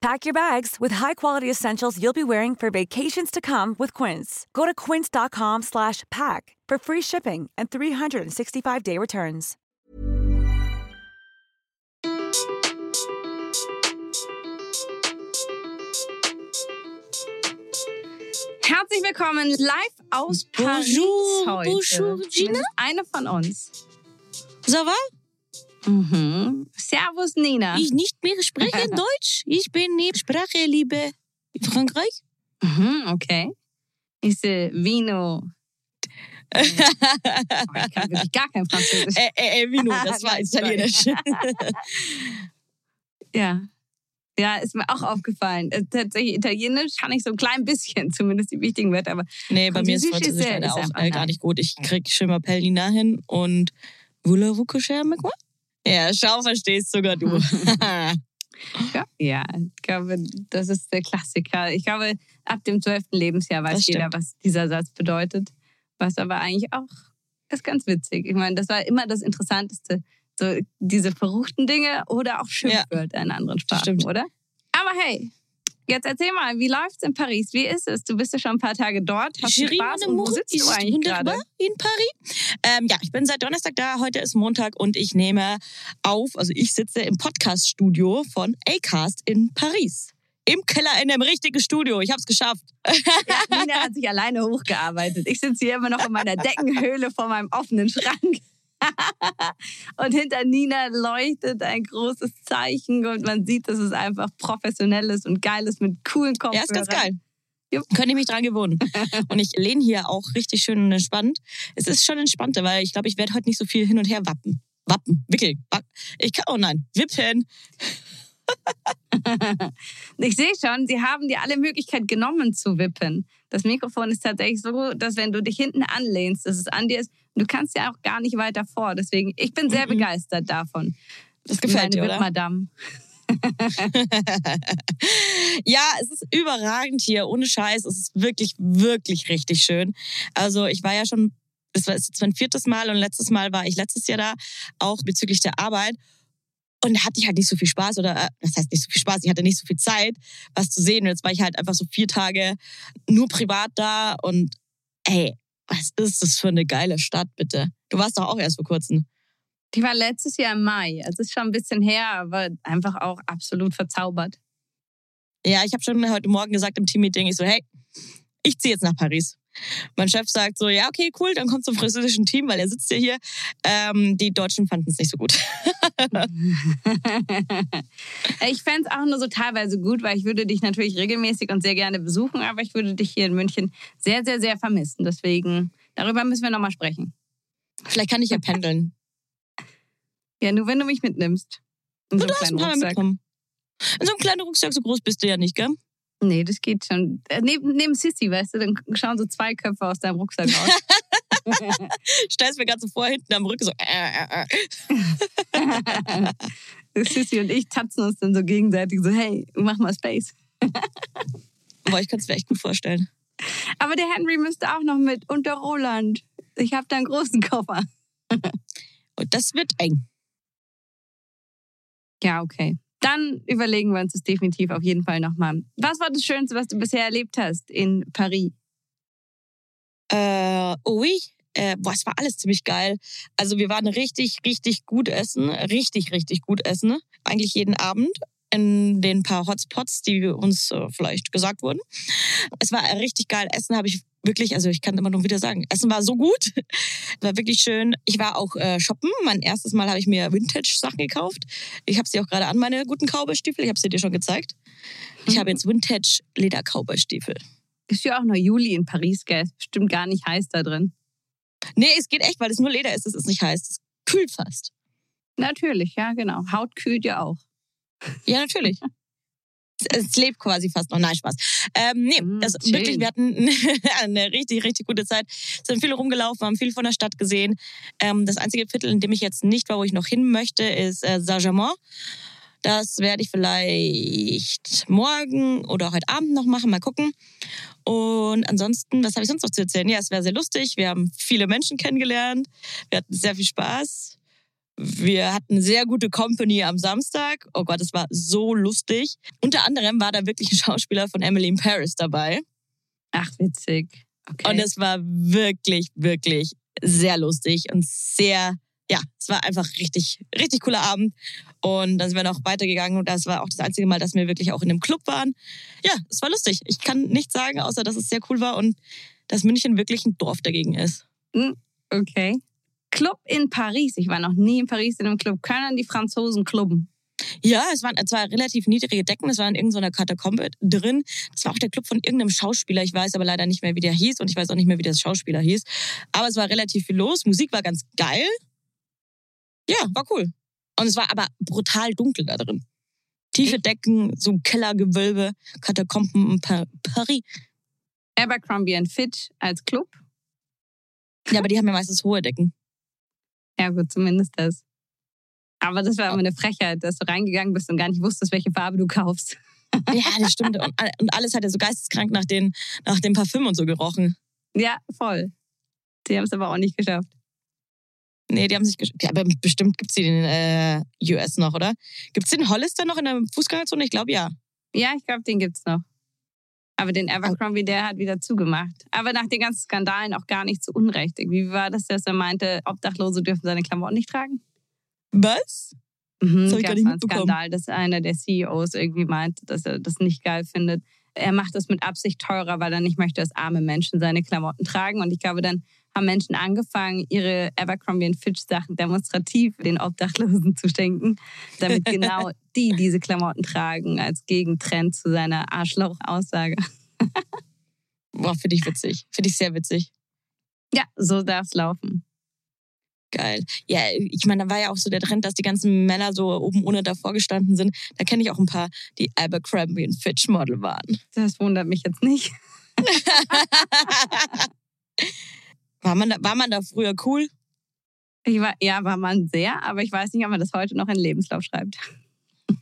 Pack your bags with high-quality essentials you'll be wearing for vacations to come with Quince. Go to quince.com slash pack for free shipping and 365-day returns. Herzlich willkommen live aus Paris Bonjour, heute. bonjour, Gina. Eine von uns. Ça va? Mhm. Servus, Nina. Ich nicht mehr spreche Deutsch. Ich bin neben Sprache liebe Frankreich. Mhm, okay. Ich sehe Vino. Oh, ich kann wirklich gar kein Französisch. Äh, äh, äh, Vino, das war italienisch. Ja. Ja, ist mir auch aufgefallen. Äh, Tatsächlich Italienisch kann ich so ein klein bisschen, zumindest die wichtigen Wörter, aber nee, bei mir ist Französisch ist leider ist auch äh, gar nicht gut. Ich krieg Schimmer Nina hin und Voulez-vous coucher avec moi? Ja, schau, verstehst sogar du. ja, ja, ich glaube, das ist der Klassiker. Ich glaube, ab dem 12. Lebensjahr weiß jeder, was dieser Satz bedeutet. Was aber eigentlich auch ist ganz witzig. Ich meine, das war immer das Interessanteste. So diese verruchten Dinge oder auch Schimpfwörter in anderen Sprachen, oder? Aber hey, jetzt erzähl mal, wie läuft's in Paris? Wie ist es? Du bist ja schon ein paar Tage dort. Hast du Spaß? Und wo sitzt du eigentlich gerade? in Paris. Ähm, ja, ich bin seit Donnerstag da. Heute ist Montag und ich nehme auf, also ich sitze im Podcast-Studio von Acast in Paris. Im Keller in einem richtigen Studio. Ich habe es geschafft. Ja, Nina hat sich alleine hochgearbeitet. Ich sitze hier immer noch in meiner Deckenhöhle vor meinem offenen Schrank. und hinter Nina leuchtet ein großes Zeichen und man sieht, dass es einfach professionell ist und geil ist mit coolen Kopfhörern. Ja, ist ganz geil. Jupp. Könnte ich mich dran gewöhnen. Und ich lehne hier auch richtig schön und entspannt. Es ist schon entspannter, weil ich glaube, ich werde heute nicht so viel hin und her wappen. Wappen, wickeln. Ich kann, oh nein, wippen. Ich sehe schon, sie haben dir alle Möglichkeit genommen zu wippen. Das Mikrofon ist tatsächlich so, dass wenn du dich hinten anlehnst, dass es an dir ist, du kannst ja auch gar nicht weiter vor. Deswegen, ich bin sehr Mhm. begeistert davon. Das gefällt dir, Meine oder? Wippmadame. ja, es ist überragend hier, ohne Scheiß. Es ist wirklich, wirklich richtig schön. Also ich war ja schon, es war jetzt mein viertes Mal und letztes Mal war ich letztes Jahr da, auch bezüglich der Arbeit. Und da hatte ich halt nicht so viel Spaß oder, äh, das heißt nicht so viel Spaß, ich hatte nicht so viel Zeit, was zu sehen. Und jetzt war ich halt einfach so vier Tage nur privat da und ey, was ist das für eine geile Stadt, bitte? Du warst doch auch erst vor kurzem. Die war letztes Jahr im Mai. Also ist schon ein bisschen her, aber einfach auch absolut verzaubert. Ja, ich habe schon heute Morgen gesagt im Teammeeting, ich so, hey, ich ziehe jetzt nach Paris. Mein Chef sagt so, ja, okay, cool, dann komm zum französischen Team, weil er sitzt ja hier. Ähm, die Deutschen fanden es nicht so gut. ich fände es auch nur so teilweise gut, weil ich würde dich natürlich regelmäßig und sehr gerne besuchen, aber ich würde dich hier in München sehr, sehr, sehr vermissen. Deswegen, darüber müssen wir nochmal sprechen. Vielleicht kann ich ja pendeln. Ja, nur wenn du mich mitnimmst. In so Du hast ein paar Rucksack. mitkommen. In so einem kleinen Rucksack, so groß bist du ja nicht, gell? Nee, das geht schon. Äh, Neben, neben Sissy, weißt du, dann schauen so zwei Köpfe aus deinem Rucksack raus. Stellst mir gerade so vor, hinten am Rücken so. Äh, äh. Sissy und ich tatzen uns dann so gegenseitig so, hey, mach mal Space. Boah, ich kann es mir echt gut vorstellen. Aber der Henry müsste auch noch mit und der Roland. Ich habe da einen großen Koffer. Und das wird eng. Ja, okay. Dann überlegen wir uns das definitiv auf jeden Fall nochmal. Was war das Schönste, was du bisher erlebt hast in Paris? Äh, oui. Äh, boah, es war alles ziemlich geil. Also wir waren richtig, richtig gut essen. Richtig, richtig gut essen. Eigentlich jeden Abend in den paar Hotspots, die uns äh, vielleicht gesagt wurden. Es war richtig geil. Essen habe ich wirklich, also ich kann immer nur wieder sagen, Essen war so gut. War wirklich schön. Ich war auch äh, shoppen. Mein erstes Mal habe ich mir Vintage-Sachen gekauft. Ich habe sie auch gerade an, meine guten Cowboy-Stiefel. Ich habe sie dir schon gezeigt. Ich habe jetzt Vintage-Leder-Cowboy-Stiefel. Ist ja auch noch Juli in Paris, gell? Ist Bestimmt gar nicht heiß da drin. Nee, es geht echt, weil es nur Leder ist. Es ist nicht heiß. Es kühlt fast. Natürlich, ja, genau. Haut kühlt ja auch. Ja, natürlich. Es lebt quasi fast noch. Nein, Spaß. Ähm, nee, Mm, das, schön. wirklich, wir hatten eine richtig, richtig gute Zeit. Sind viel rumgelaufen, haben viel von der Stadt gesehen. Ähm, das einzige Viertel, in dem ich jetzt nicht war, wo ich noch hin möchte, ist äh, Saint-Germain. Das werde ich vielleicht morgen oder heute Abend noch machen, mal gucken. Und ansonsten, was habe ich sonst noch zu erzählen? Ja, es wäre sehr lustig. Wir haben viele Menschen kennengelernt. Wir hatten sehr viel Spaß. Wir hatten sehr gute Company am Samstag. Oh Gott, es war so lustig. Unter anderem war da wirklich ein Schauspieler von Emily in Paris dabei. Ach, witzig. Okay. Und es war wirklich, wirklich sehr lustig und sehr, ja, es war einfach richtig, richtig cooler Abend. Und dann sind wir noch weitergegangen und das war auch das einzige Mal, dass wir wirklich auch in einem Club waren. Ja, es war lustig. Ich kann nichts sagen, außer dass es sehr cool war und dass München wirklich ein Dorf dagegen ist. okay. Club in Paris. Ich war noch nie in Paris in einem Club. Können die Franzosen klubben? Ja, es waren zwar relativ niedrige Decken, es war in irgendeiner Katakombe drin. Das war auch der Club von irgendeinem Schauspieler. Ich weiß aber leider nicht mehr, wie der hieß und ich weiß auch nicht mehr, wie der Schauspieler hieß. Aber es war relativ viel los. Musik war ganz geil. Ja, war cool. Und es war aber brutal dunkel da drin. Tiefe Decken, so Kellergewölbe, Katakomben in Pa- Paris. Abercrombie and Fitch als Club? Ja, aber die haben ja meistens hohe Decken. Ja, gut, zumindest das. Aber das war immer eine Frechheit, dass du reingegangen bist und gar nicht wusstest, welche Farbe du kaufst. Ja, das stimmt. Und, all- und alles hat ja so geisteskrank nach, den, nach dem Parfüm und so gerochen. Ja, voll. Die haben es aber auch nicht geschafft. Nee, die haben sich gesch- ja, aber bestimmt gibt's die in äh, US noch, oder? Gibt's den Hollister noch in der Fußgängerzone? Ich glaube ja. Ja, ich glaube, den gibt's noch. Aber den Abercrombie, der hat wieder zugemacht. Aber nach den ganzen Skandalen auch gar nicht zu Unrecht. Wie war das, dass er meinte, Obdachlose dürfen seine Klamotten nicht tragen? Was? Mhm, Das ich gar nicht mitbekommen. Skandal, dass einer der CEOs irgendwie meint, dass er das nicht geil findet. Er macht das mit Absicht teurer, weil er nicht möchte, dass arme Menschen seine Klamotten tragen. Und ich glaube, dann haben Menschen angefangen, ihre Abercrombie Fitch Sachen demonstrativ den Obdachlosen zu schenken, damit genau die diese Klamotten tragen, als Gegentrend zu seiner Arschloch-Aussage. Boah, finde ich witzig. Finde ich sehr witzig. Ja, so darf es laufen. Geil. Ja, ich meine, da war ja auch so der Trend, dass die ganzen Männer so oben ohne davor gestanden sind. Da kenne ich auch ein paar, die Abercrombie und Fitch Model waren. Das wundert mich jetzt nicht. war, man da, war man da früher cool? Ich war, ja, war man sehr, aber ich weiß nicht, ob man das heute noch in den Lebenslauf schreibt.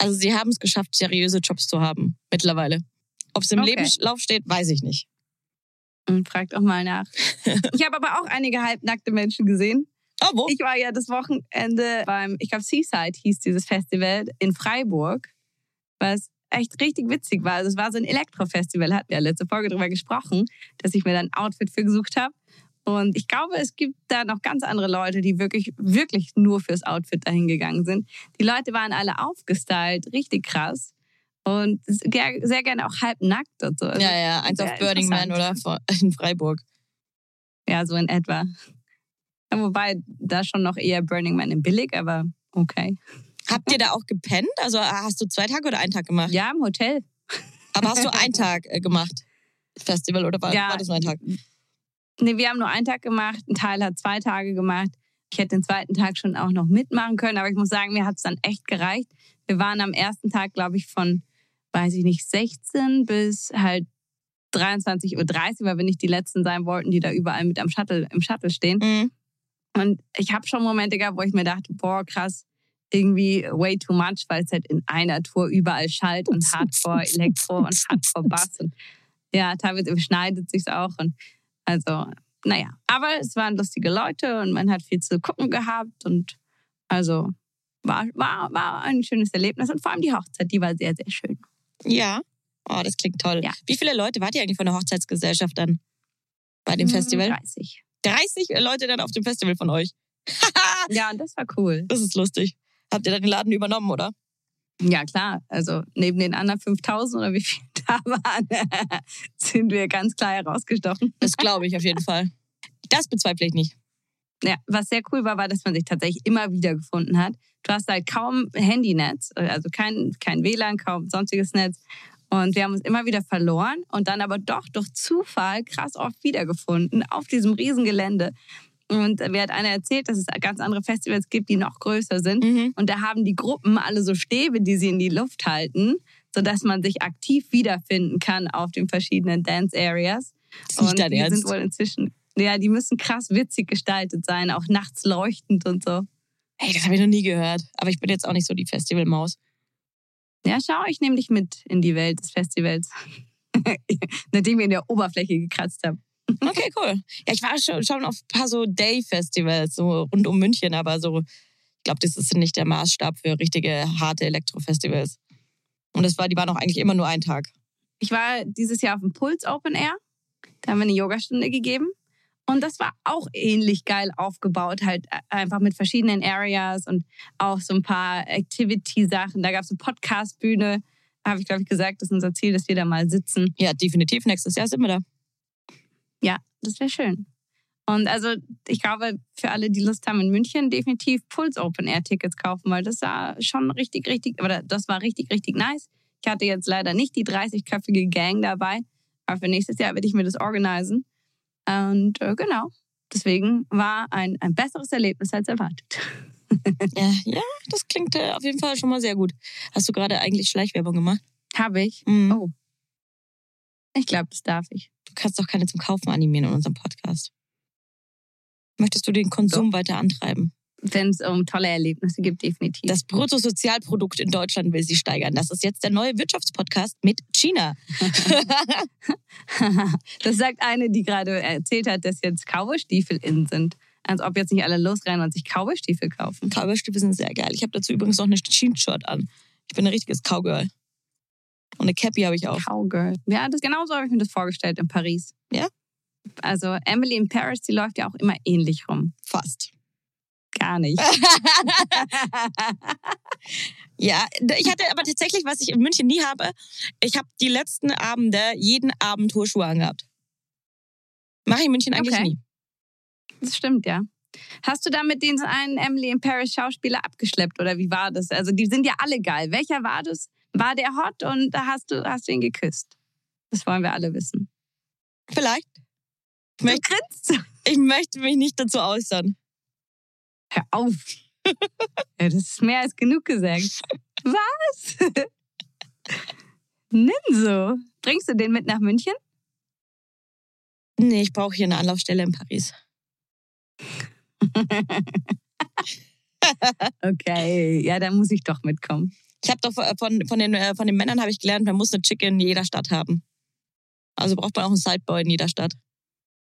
Also sie haben es geschafft, seriöse Jobs zu haben. Mittlerweile. Ob es im Okay. Lebenslauf steht, weiß ich nicht. Und fragt auch mal nach. Ich habe aber auch einige halbnackte Menschen gesehen. Oh, wo? Ich war ja das Wochenende beim, ich glaube, Seaside hieß dieses Festival in Freiburg, was echt richtig witzig war. Also es war so ein Elektrofestival, hatten wir ja letzte Folge drüber gesprochen, dass ich mir da ein Outfit für gesucht habe. Und ich glaube, es gibt da noch ganz andere Leute, die wirklich, wirklich nur fürs Outfit dahin gegangen sind. Die Leute waren alle aufgestylt, richtig krass. Und sehr, sehr gerne auch halbnackt und so. Also, ja, ja, eins auf Burning Man oder in Freiburg. Ja, so in etwa. Ja, wobei da schon noch eher Burning Man in billig, aber okay. Habt ihr da auch gepennt? Also hast du zwei Tage oder einen Tag gemacht? Ja, im Hotel. Aber hast du einen Tag äh, gemacht? Festival oder war, Ja. war das nur ein Tag? Nee, wir haben nur einen Tag gemacht. Ein Teil hat zwei Tage gemacht. Ich hätte den zweiten Tag schon auch noch mitmachen können, aber ich muss sagen, mir hat es dann echt gereicht. Wir waren am ersten Tag, glaube ich, von, weiß ich nicht, 16 bis halt 23.30 Uhr, weil wir nicht die Letzten sein wollten, die da überall mit am Shuttle, im Shuttle stehen. Mhm. Und ich habe schon Momente gehabt, wo ich mir dachte, boah, krass, irgendwie way too much, weil es halt in einer Tour überall schallt und Hardcore Elektro und Hardcore Bass. Und ja, teilweise überschneidet sich's auch. Und also, naja. Aber es waren lustige Leute und man hat viel zu gucken gehabt. Und also war, war, war ein schönes Erlebnis. Und vor allem die Hochzeit, die war sehr, sehr schön. Ja. Oh, das klingt toll. Ja. Wie viele Leute wart ihr eigentlich von der Hochzeitsgesellschaft dann bei dem Festival? 30. 30 Leute dann auf dem Festival von euch. Ja, und das war cool. Das ist lustig. Habt ihr dann den Laden übernommen, oder? Ja, klar. Also neben den anderen 5000 oder wie viele da waren, sind wir ganz klar herausgestochen. Das glaube ich auf jeden Fall. Das bezweifle ich nicht. Ja, was sehr cool war, war, dass man sich tatsächlich immer wieder gefunden hat. Du hast halt kaum Handynetz, also kein, kein WLAN, kaum sonstiges Netz. Und wir haben uns immer wieder verloren und dann aber doch durch Zufall krass oft wiedergefunden auf diesem Riesengelände. Und mir hat einer erzählt, dass es ganz andere Festivals gibt, die noch größer sind. Mhm. Und da haben die Gruppen alle so Stäbe, die sie in die Luft halten, sodass man sich aktiv wiederfinden kann auf den verschiedenen Dance Areas. Das ist und die Ernst. sind wohl inzwischen, ja, die müssen krass witzig gestaltet sein, auch nachts leuchtend und so. Hey, das habe ich noch nie gehört. Aber ich bin jetzt auch nicht so die Festivalmaus. Ja, schau, ich nehme dich mit in die Welt des Festivals. Nachdem wir in der Oberfläche gekratzt haben. Okay, cool. Ja, ich war schon, schon auf ein paar so Day-Festivals, so rund um München, aber so, ich glaube, das ist nicht der Maßstab für richtige harte Elektro-Festivals. Und das war, die waren auch eigentlich immer nur ein Tag. Ich war dieses Jahr auf dem Puls Open Air. Da haben wir eine Yogastunde gegeben. Und das war auch ähnlich geil aufgebaut, halt einfach mit verschiedenen Areas und auch so ein paar Activity-Sachen. Da gab es eine Podcast-Bühne. Da habe ich, glaube ich, gesagt, das ist unser Ziel, dass wir da mal sitzen. Ja, definitiv. Nächstes Jahr sind wir da. Ja, das wäre schön. Und also ich glaube, für alle, die Lust haben in München, definitiv Puls Open Air Tickets kaufen, weil das war schon richtig, richtig, oder das war richtig, richtig nice. Ich hatte jetzt leider nicht die 30-köpfige Gang dabei, aber für nächstes Jahr werde ich mir das organisieren. Und äh, genau, deswegen war ein, ein besseres Erlebnis als erwartet. Ja, ja das klingt äh, auf jeden Fall schon mal sehr gut. Hast du gerade eigentlich Schleichwerbung gemacht? Habe ich? Mhm. Oh. Ich glaube, das darf ich. Du kannst doch keine zum Kaufen animieren in unserem Podcast. Möchtest du den Konsum weiter antreiben? Wenn es um tolle Erlebnisse gibt, definitiv. Das Bruttosozialprodukt in Deutschland will sie steigern. Das ist jetzt der neue Wirtschaftspodcast mit China. das sagt eine, die gerade erzählt hat, dass jetzt Cowboystiefel in sind. Als ob jetzt nicht alle losrennen und sich Cowboystiefel kaufen. Cowboystiefel sind sehr geil. Ich habe dazu übrigens noch eine Jeans-Shirt an. Ich bin ein richtiges Cowgirl. Und eine Cappy habe ich auch. Cowgirl. Ja, das genauso habe ich mir das vorgestellt in Paris. Ja? Also Emily in Paris, die läuft ja auch immer ähnlich rum. Fast. Gar nicht. Ja, ich hatte aber tatsächlich, was ich in München nie habe, ich habe die letzten Abende jeden Abend hohe Schuhe angehabt. Mache ich in München eigentlich Okay. nie. Das stimmt, ja. Hast du da mit den einen Emily in Paris Schauspieler abgeschleppt oder wie war das? Also die sind ja alle geil. Welcher war das? War der hot und da hast du, hast du ihn geküsst? Das wollen wir alle wissen. Vielleicht. Ich Du möchte, grinst. ich möchte mich nicht dazu äußern. Hör auf. ja, das ist mehr als genug gesagt. Was? Nimm so. Bringst du den mit nach München? Nee, ich brauche hier eine Anlaufstelle in Paris. Okay, ja, dann muss ich doch mitkommen. Ich habe doch von, von, den, äh, von den Männern habe ich gelernt, man muss eine Chick in jeder Stadt haben. Also braucht man auch einen Sideboy in jeder Stadt,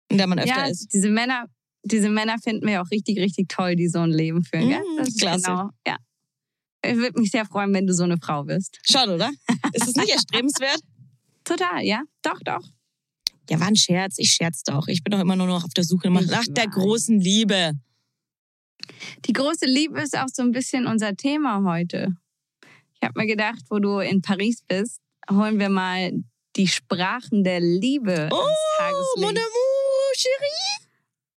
in der man öfter ja, ist. diese Männer, diese Männer finden wir auch richtig, richtig toll, die so ein Leben führen. gell? Mm, Das ist klasse. genau, ja. Ich würde mich sehr freuen, wenn du so eine Frau bist. Schon, oder? Ist es nicht erstrebenswert? Total, ja. Doch, doch. Ja, war ein Scherz. Ich scherz doch. Ich bin doch immer nur noch auf der Suche nach nach der großen Liebe. Die große Liebe ist auch so ein bisschen unser Thema heute. Ich habe mir gedacht, wo du in Paris bist, holen wir mal die Sprachen der Liebe Oh, mon amour, chérie.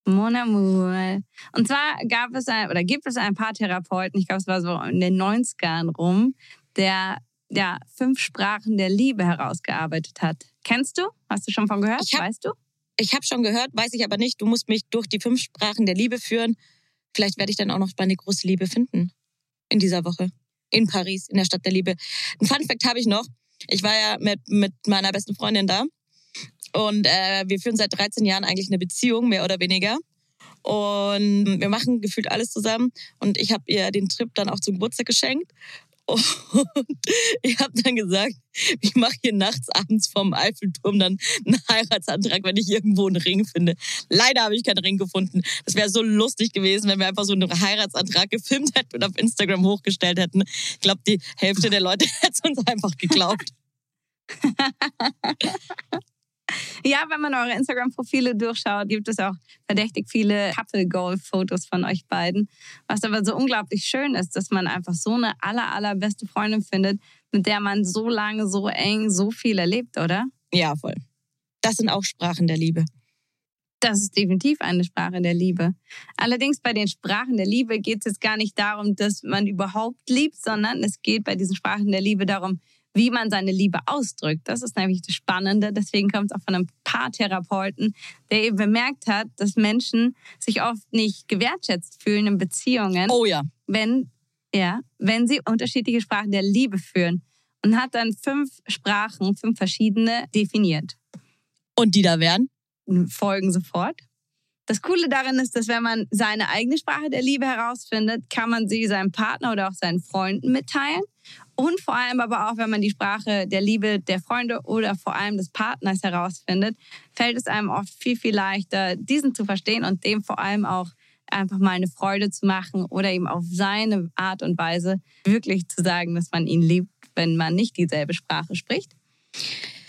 Mon amour. Und zwar gab es ein, oder gibt es ein paar Therapeuten, ich glaube, es war so in den 90ern rum, der ja fünf Sprachen der Liebe herausgearbeitet hat. Kennst du? Hast du schon von gehört? Hab- weißt du? Ich habe schon gehört, weiß ich aber nicht. Du musst mich durch die fünf Sprachen der Liebe führen. Vielleicht werde ich dann auch noch meine große Liebe finden. In dieser Woche. In Paris, in der Stadt der Liebe. Ein Fun Fact habe ich noch. Ich war ja mit, mit meiner besten Freundin da. Und äh, wir führen seit 13 Jahren eigentlich eine Beziehung, mehr oder weniger. Und wir machen gefühlt alles zusammen. Und ich habe ihr den Trip dann auch zum Geburtstag geschenkt. Und ich habe dann gesagt, ich mache hier nachts abends vom Eiffelturm dann einen Heiratsantrag, wenn ich irgendwo einen Ring finde. Leider habe ich keinen Ring gefunden. Das wäre so lustig gewesen, wenn wir einfach so einen Heiratsantrag gefilmt hätten und auf Instagram hochgestellt hätten. Ich glaube, die Hälfte der Leute hätte es uns einfach geglaubt. Ja, wenn man eure Instagram-Profile durchschaut, gibt es auch verdächtig viele Couple-Goal-Fotos von euch beiden. Was aber so unglaublich schön ist, dass man einfach so eine aller, allerbeste Freundin findet, mit der man so lange, so eng, so viel erlebt, oder? Ja, voll. Das sind auch Sprachen der Liebe. Das ist definitiv eine Sprache der Liebe. Allerdings bei den Sprachen der Liebe geht es jetzt gar nicht darum, dass man überhaupt liebt, sondern es geht bei diesen Sprachen der Liebe darum, wie man seine Liebe ausdrückt. Das ist nämlich das Spannende. Deswegen kommt es auch von einem Paartherapeuten, der eben bemerkt hat, dass Menschen sich oft nicht gewertschätzt fühlen in Beziehungen, Oh ja. wenn, ja, wenn sie unterschiedliche Sprachen der Liebe führen. und hat dann fünf Sprachen, fünf verschiedene definiert. Und die da wären? Folgen sofort. Das Coole darin ist, dass wenn man seine eigene Sprache der Liebe herausfindet, kann man sie seinem Partner oder auch seinen Freunden mitteilen. Und vor allem aber auch, wenn man die Sprache der Liebe der Freunde oder vor allem des Partners herausfindet, fällt es einem oft viel, viel leichter, diesen zu verstehen und dem vor allem auch einfach mal eine Freude zu machen oder ihm auf seine Art und Weise wirklich zu sagen, dass man ihn liebt, wenn man nicht dieselbe Sprache spricht.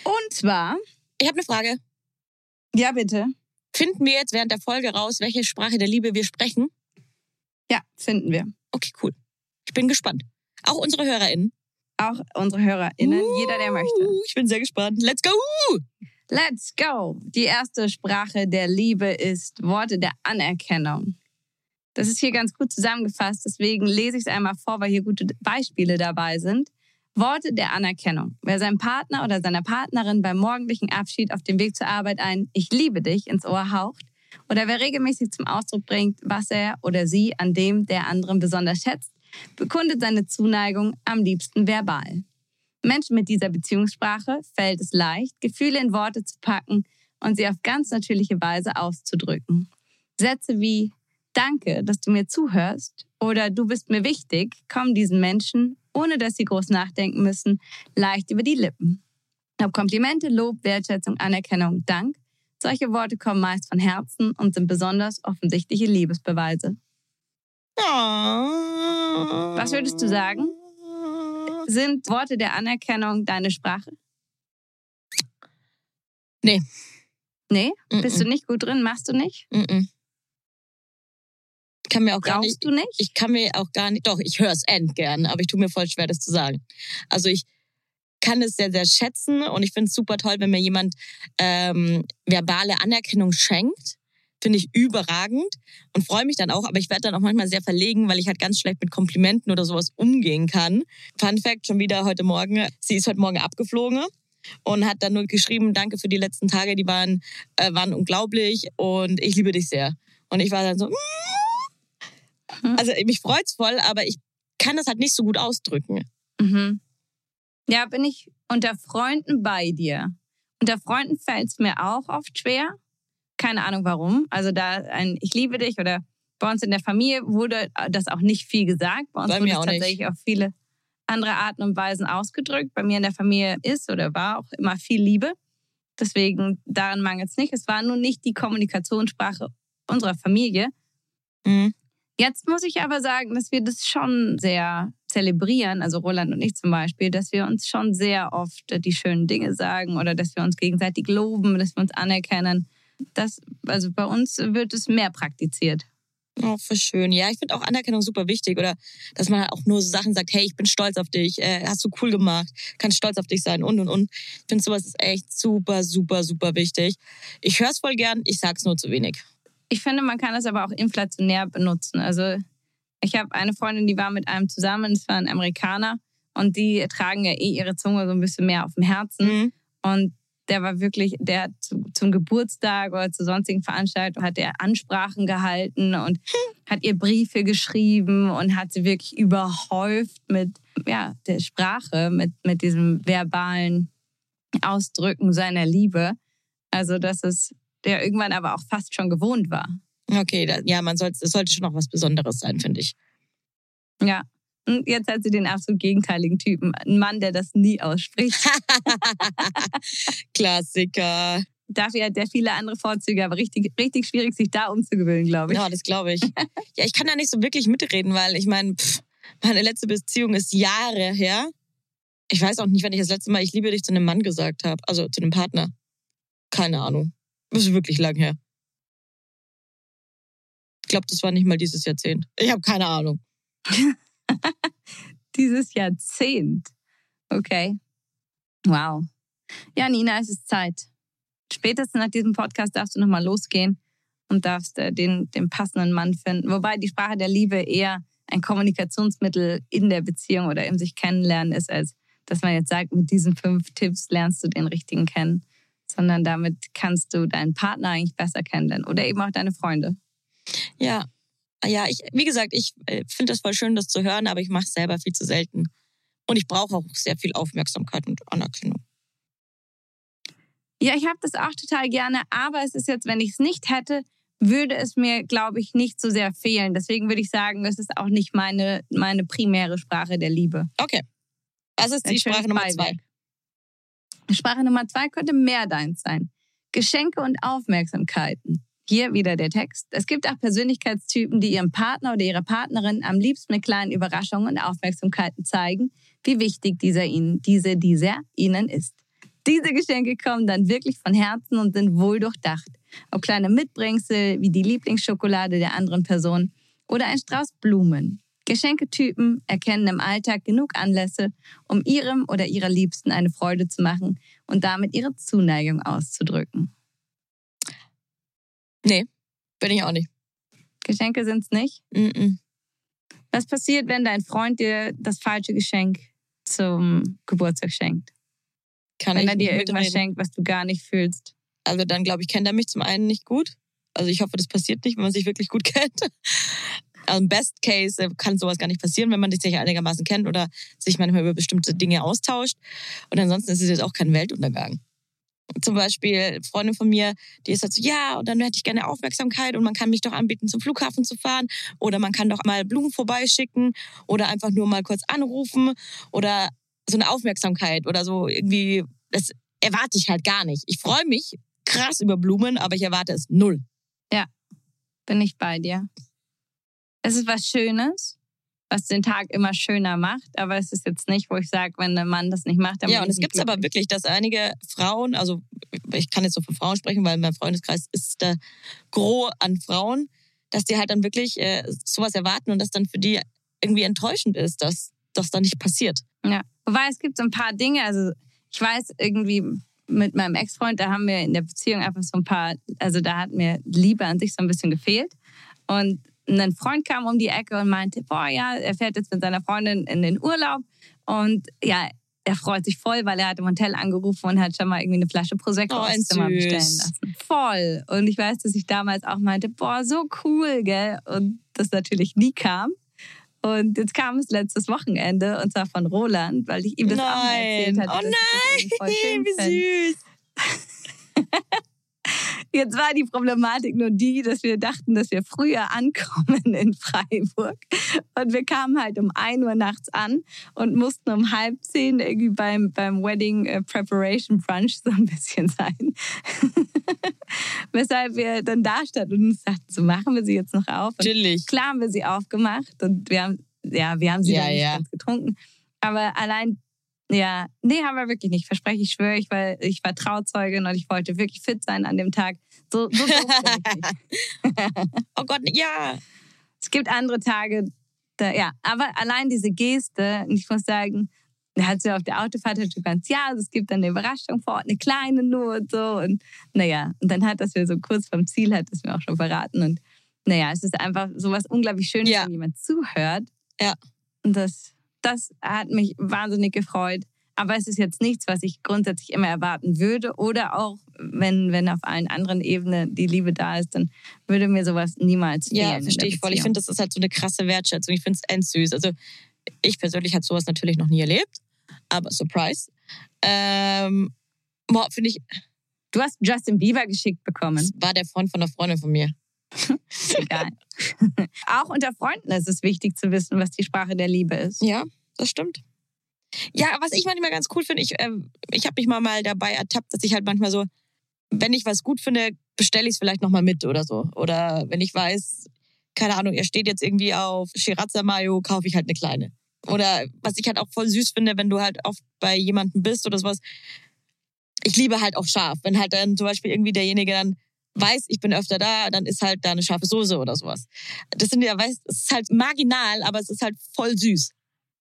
Und zwar. Ich habe eine Frage. Ja, bitte. Finden wir jetzt während der Folge raus, welche Sprache der Liebe wir sprechen? Ja, finden wir. Okay, cool. Ich bin gespannt. Auch unsere HörerInnen. Auch unsere HörerInnen, uh, jeder, der möchte. Ich bin sehr gespannt. Let's go! Let's go! Die erste Sprache der Liebe ist Worte der Anerkennung. Das ist hier ganz gut zusammengefasst, deswegen lese ich es einmal vor, weil hier gute Beispiele dabei sind. Worte der Anerkennung. Wer seinem Partner oder seiner Partnerin beim morgendlichen Abschied auf dem Weg zur Arbeit ein Ich liebe dich ins Ohr haucht oder wer regelmäßig zum Ausdruck bringt, was er oder sie an dem der anderen besonders schätzt, bekundet seine Zuneigung am liebsten verbal. Menschen mit dieser Beziehungssprache fällt es leicht, Gefühle in Worte zu packen und sie auf ganz natürliche Weise auszudrücken. Sätze wie Danke, dass du mir zuhörst oder du bist mir wichtig kommen diesen Menschen ohne dass sie groß nachdenken müssen, leicht über die Lippen. Ob Komplimente, Lob, Wertschätzung, Anerkennung, Dank, solche Worte kommen meist von Herzen und sind besonders offensichtliche Liebesbeweise. Was würdest du sagen? Sind Worte der Anerkennung deine Sprache? Nee. Nee? Mm -mm. Bist du nicht gut drin? Machst du nicht? Mm kann mir auch gar nicht. du nicht? Ich kann mir auch gar nicht. Doch, ich höre es end gern, aber ich tue mir voll schwer, das zu sagen. Also ich kann es sehr, sehr schätzen und ich finde es super toll, wenn mir jemand ähm, verbale Anerkennung schenkt. Finde ich überragend und freue mich dann auch, aber ich werde dann auch manchmal sehr verlegen, weil ich halt ganz schlecht mit Komplimenten oder sowas umgehen kann. Fun Fact schon wieder heute Morgen. Sie ist heute Morgen abgeflogen und hat dann nur geschrieben, danke für die letzten Tage, die waren, äh, waren unglaublich und ich liebe dich sehr. Und ich war dann so, mm, Mhm. Also mich freut's voll, aber ich kann das halt nicht so gut ausdrücken. Mhm. Ja, bin ich unter Freunden bei dir. Unter Freunden fällt es mir auch oft schwer. Keine Ahnung warum. Also da ein Ich liebe dich oder bei uns in der Familie wurde das auch nicht viel gesagt. Bei uns bei wurde es tatsächlich nicht. auf viele andere Arten und Weisen ausgedrückt. Bei mir in der Familie ist oder war auch immer viel Liebe. Deswegen daran mangelt es nicht. Es war nur nicht die Kommunikationssprache unserer Familie. Mhm. Jetzt muss ich aber sagen, dass wir das schon sehr zelebrieren, also Roland und ich zum Beispiel, dass wir uns schon sehr oft die schönen Dinge sagen oder dass wir uns gegenseitig loben, dass wir uns anerkennen. Das, also bei uns wird es mehr praktiziert. Oh, für schön. Ja, ich finde auch Anerkennung super wichtig. Oder dass man auch nur so Sachen sagt, hey, ich bin stolz auf dich, äh, hast du cool gemacht, kannst stolz auf dich sein und und und. Ich finde sowas ist echt super, super, super wichtig. Ich höre es voll gern, ich sag's nur zu wenig. Ich finde, man kann es aber auch inflationär benutzen. Also ich habe eine Freundin, die war mit einem zusammen, das war ein Amerikaner, und die tragen ja eh ihre Zunge so ein bisschen mehr auf dem Herzen. Mhm. Und der war wirklich, der hat zum Geburtstag oder zu sonstigen Veranstaltungen hat er Ansprachen gehalten und hat ihr Briefe geschrieben und hat sie wirklich überhäuft mit ja, der Sprache, mit, mit diesem verbalen Ausdrücken seiner Liebe. Also das ist der irgendwann aber auch fast schon gewohnt war. Okay, da, ja, man sollte, es sollte schon noch was Besonderes sein, finde ich. Ja. Und jetzt hat sie den absolut gegenteiligen Typen. Ein Mann, der das nie ausspricht. Klassiker. Dafür hat der viele andere Vorzüge, aber richtig, richtig schwierig, sich da umzugewöhnen, glaube ich. Ja, das glaube ich. ja, ich kann da nicht so wirklich mitreden, weil ich meine, meine letzte Beziehung ist Jahre her. Ich weiß auch nicht, wenn ich das letzte Mal Ich liebe dich zu einem Mann gesagt habe, also zu einem Partner. Keine Ahnung. Das ist wirklich lang her. Ich glaube, das war nicht mal dieses Jahrzehnt. Ich habe keine Ahnung. dieses Jahrzehnt. Okay. Wow. Ja, Nina, es ist Zeit. Spätestens nach diesem Podcast darfst du nochmal losgehen und darfst äh, den, den passenden Mann finden. Wobei die Sprache der Liebe eher ein Kommunikationsmittel in der Beziehung oder im sich kennenlernen ist, als dass man jetzt sagt, mit diesen fünf Tipps lernst du den richtigen kennen sondern damit kannst du deinen Partner eigentlich besser kennenlernen oder eben auch deine Freunde. Ja, ja, ich, wie gesagt, ich äh, finde das voll schön, das zu hören, aber ich mache es selber viel zu selten. Und ich brauche auch sehr viel Aufmerksamkeit und Anerkennung. Ja, ich habe das auch total gerne, aber es ist jetzt, wenn ich es nicht hätte, würde es mir, glaube ich, nicht so sehr fehlen. Deswegen würde ich sagen, es ist auch nicht meine, meine primäre Sprache der Liebe. Okay. Das ist die Sprache Nummer zwei. Sprache Nummer zwei könnte mehr deins sein. Geschenke und Aufmerksamkeiten. Hier wieder der Text. Es gibt auch Persönlichkeitstypen, die ihrem Partner oder ihrer Partnerin am liebsten mit kleinen Überraschungen und Aufmerksamkeiten zeigen, wie wichtig dieser ihnen, diese, dieser ihnen ist. Diese Geschenke kommen dann wirklich von Herzen und sind wohl durchdacht. Ob kleine Mitbringsel wie die Lieblingsschokolade der anderen Person oder ein Strauß Blumen. Geschenketypen erkennen im Alltag genug Anlässe, um ihrem oder ihrer Liebsten eine Freude zu machen und damit ihre Zuneigung auszudrücken. Nee, bin ich auch nicht. Geschenke sind's nicht? Mm -mm. Was passiert, wenn dein Freund dir das falsche Geschenk zum Geburtstag schenkt? Kann wenn er dir irgendwas mitreden. schenkt, was du gar nicht fühlst. Also dann glaube ich, kennt er mich zum einen nicht gut. Also ich hoffe, das passiert nicht, wenn man sich wirklich gut kennt. Also im Best Case kann sowas gar nicht passieren, wenn man sich einigermaßen kennt oder sich manchmal über bestimmte Dinge austauscht. Und ansonsten ist es jetzt auch kein Weltuntergang. Zum Beispiel Freundin von mir, die ist halt so, ja, und dann hätte ich gerne Aufmerksamkeit und man kann mich doch anbieten, zum Flughafen zu fahren oder man kann doch mal Blumen vorbeischicken oder einfach nur mal kurz anrufen oder so eine Aufmerksamkeit oder so irgendwie, das erwarte ich halt gar nicht. Ich freue mich krass über Blumen, aber ich erwarte es null. Bin ich bei dir. Es ist was Schönes, was den Tag immer schöner macht, aber es ist jetzt nicht, wo ich sage, wenn ein Mann das nicht macht, dann Ja, und es gibt aber wirklich, dass einige Frauen, also ich kann jetzt so von Frauen sprechen, weil mein Freundeskreis ist der Gros an Frauen, dass die halt dann wirklich äh, sowas erwarten und das dann für die irgendwie enttäuschend ist, dass das dann nicht passiert. Ja. Wobei es gibt so ein paar Dinge, also ich weiß irgendwie mit meinem Ex-Freund, da haben wir in der Beziehung einfach so ein paar, also da hat mir Liebe an sich so ein bisschen gefehlt. Und ein Freund kam um die Ecke und meinte, boah, ja, er fährt jetzt mit seiner Freundin in den Urlaub und ja, er freut sich voll, weil er hat im Hotel angerufen und hat schon mal irgendwie eine Flasche Prosecco Oh, ein Zimmer bestellen lassen. Voll. Und ich weiß, dass ich damals auch meinte, boah, so cool, gell? Und das natürlich nie kam. Und jetzt kam es letztes Wochenende und zwar von Roland, weil ich ihm das auch mal erzählt Nein. hatte. Oh find. Wie süß. Jetzt war die Problematik nur die, dass wir dachten, dass wir früher ankommen in Freiburg. Und wir kamen halt um 1 Uhr nachts an und mussten um halb zehn irgendwie beim, beim Wedding äh, Preparation Brunch so ein bisschen sein. Weshalb wir dann da standen und uns dachten, so machen wir sie jetzt noch auf. Und Chillig. Klar haben wir sie aufgemacht und wir haben, ja, wir haben sie Ja, dann nicht ja. ganz getrunken. Aber allein, ja, nee, haben wir wirklich nicht. Verspreche ich, schwöre ich, weil ich war Trauzeugin und ich wollte wirklich fit sein an dem Tag. So, so nicht. Oh Gott, ja. Es gibt andere Tage, da, ja, aber allein diese Geste, ich muss sagen, da hat sie auf der Autofahrt hat sie ganz, ja, also es gibt dann eine Überraschung vor Ort, eine kleine nur und so. Und naja, und dann hat das wir so kurz vom Ziel, hat das mir auch schon verraten. Und naja, es ist einfach so was unglaublich Schönes, Ja. wenn jemand zuhört. Ja. Und das, das hat mich wahnsinnig gefreut. Aber es ist jetzt nichts, was ich grundsätzlich immer erwarten würde. Oder auch, wenn, wenn auf allen anderen Ebenen die Liebe da ist, dann würde mir sowas niemals fehlen. Ja, verstehe ich voll. Ich finde, das ist halt so eine krasse Wertschätzung. Ich finde es endsüß. Also ich persönlich habe sowas natürlich noch nie erlebt, aber Surprise. Ähm, boah, finde ich, Du hast Justin Bieber geschickt bekommen. das war der Freund von einer Freundin von mir. Egal. Auch unter Freunden ist es wichtig zu wissen, was die Sprache der Liebe ist. Ja, das stimmt. Ja, was ich manchmal ganz cool finde, ich, ähm, ich habe mich mal, mal dabei ertappt, dass ich halt manchmal so, wenn ich was gut finde, bestelle ich es vielleicht nochmal mit oder so. Oder wenn ich weiß, keine Ahnung, er steht jetzt irgendwie auf Shirazza Mayo, kaufe ich halt eine kleine. Oder was ich halt auch voll süß finde, wenn du halt oft bei jemandem bist oder sowas. Ich liebe halt auch scharf. Wenn halt dann zum Beispiel irgendwie derjenige dann weiß, ich bin öfter da, dann ist halt da eine scharfe Soße oder sowas. Das sind ja, weißt, es ist halt marginal, aber es ist halt voll süß.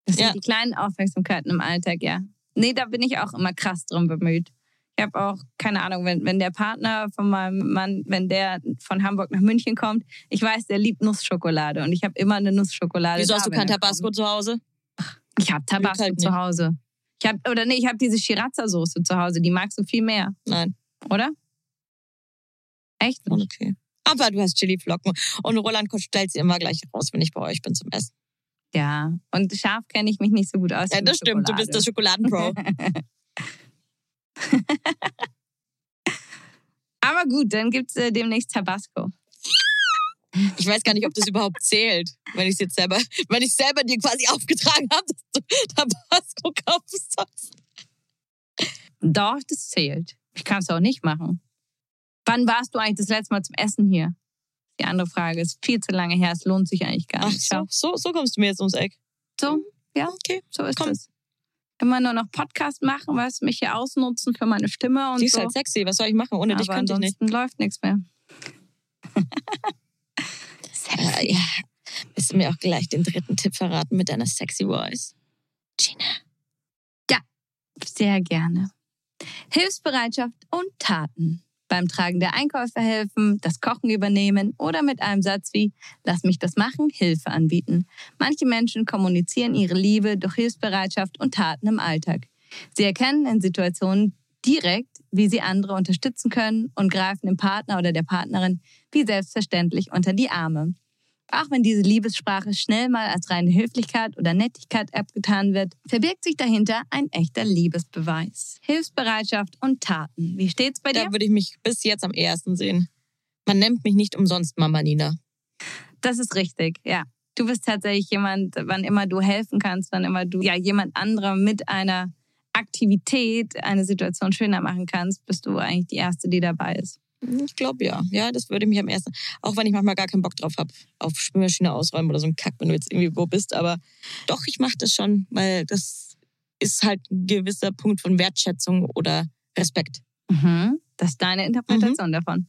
Das Ja. sind die kleinen Aufmerksamkeiten im Alltag, ja. Nee, da bin ich auch immer krass drum bemüht. Ich habe auch, keine Ahnung, wenn, wenn der Partner von meinem Mann, wenn der von Hamburg nach München kommt, ich weiß, der liebt Nussschokolade und ich habe immer eine Nussschokolade. Wieso da, hast du kein Tabasco kommt. zu Hause? Ich habe Tabasco halt zu. Hause. Ich hab, oder nee, ich habe diese Shirazza-Soße zu Hause, die magst du viel mehr, Nein. oder? Echt? Okay. Aber du hast Chiliflocken. Und Roland stellt sie immer gleich raus, wenn ich bei euch bin zum Essen. Ja, und scharf kenne ich mich nicht so gut aus. Ja, das stimmt. Du bist der Schokoladenpro. Aber gut, dann gibt es äh, demnächst Tabasco. Ich weiß gar nicht, ob das überhaupt zählt, wenn ich es jetzt selber, wenn ich selber dir quasi aufgetragen habe, dass du Tabasco kaufen sollst. Doch, das zählt. Ich kann es auch nicht machen. Wann warst du eigentlich das letzte Mal zum Essen hier? Die andere Frage ist viel zu lange her. Es lohnt sich eigentlich gar Ach nicht. so, so, so kommst du mir jetzt ums Eck. So, ja, Okay. so ist Komm. es. Immer nur noch Podcast machen, du, mich hier ausnutzen für meine Stimme und Die ist so. halt sexy. Was soll ich machen? Ohne dich Aber könnte ich nicht. läuft nichts mehr. Äh, ja. Willst du mir auch gleich den dritten Tipp verraten mit deiner sexy Voice? Gina. Sehr gerne. Hilfsbereitschaft und Taten. Beim Tragen der Einkäufe helfen, das Kochen übernehmen oder mit einem Satz wie Lass mich das machen, Hilfe anbieten. Manche Menschen kommunizieren ihre Liebe durch Hilfsbereitschaft und Taten im Alltag. Sie erkennen in Situationen direkt, wie sie andere unterstützen können und greifen dem Partner oder der Partnerin wie selbstverständlich unter die Arme. Auch wenn diese Liebessprache schnell mal als reine Höflichkeit oder Nettigkeit abgetan wird, verbirgt sich dahinter ein echter Liebesbeweis. Hilfsbereitschaft und Taten. Wie steht's bei dir? Da würde ich mich bis jetzt am ehesten sehen. Man nennt mich nicht umsonst Mama Nina. Das ist richtig, ja. Du bist tatsächlich jemand, wann immer du helfen kannst, wann immer du ja jemand anderem mit einer Aktivität eine Situation schöner machen kannst, bist du eigentlich die Erste, die dabei ist. Ich glaube ja. Ja, das würde mich am ersten. Auch wenn ich manchmal gar keinen Bock drauf habe, auf Spülmaschine ausräumen oder so ein Kack, wenn du jetzt irgendwie wo bist. Aber doch, ich mache das schon, weil das ist halt ein gewisser Punkt von Wertschätzung oder Respekt. Mhm. Das ist deine Interpretation davon.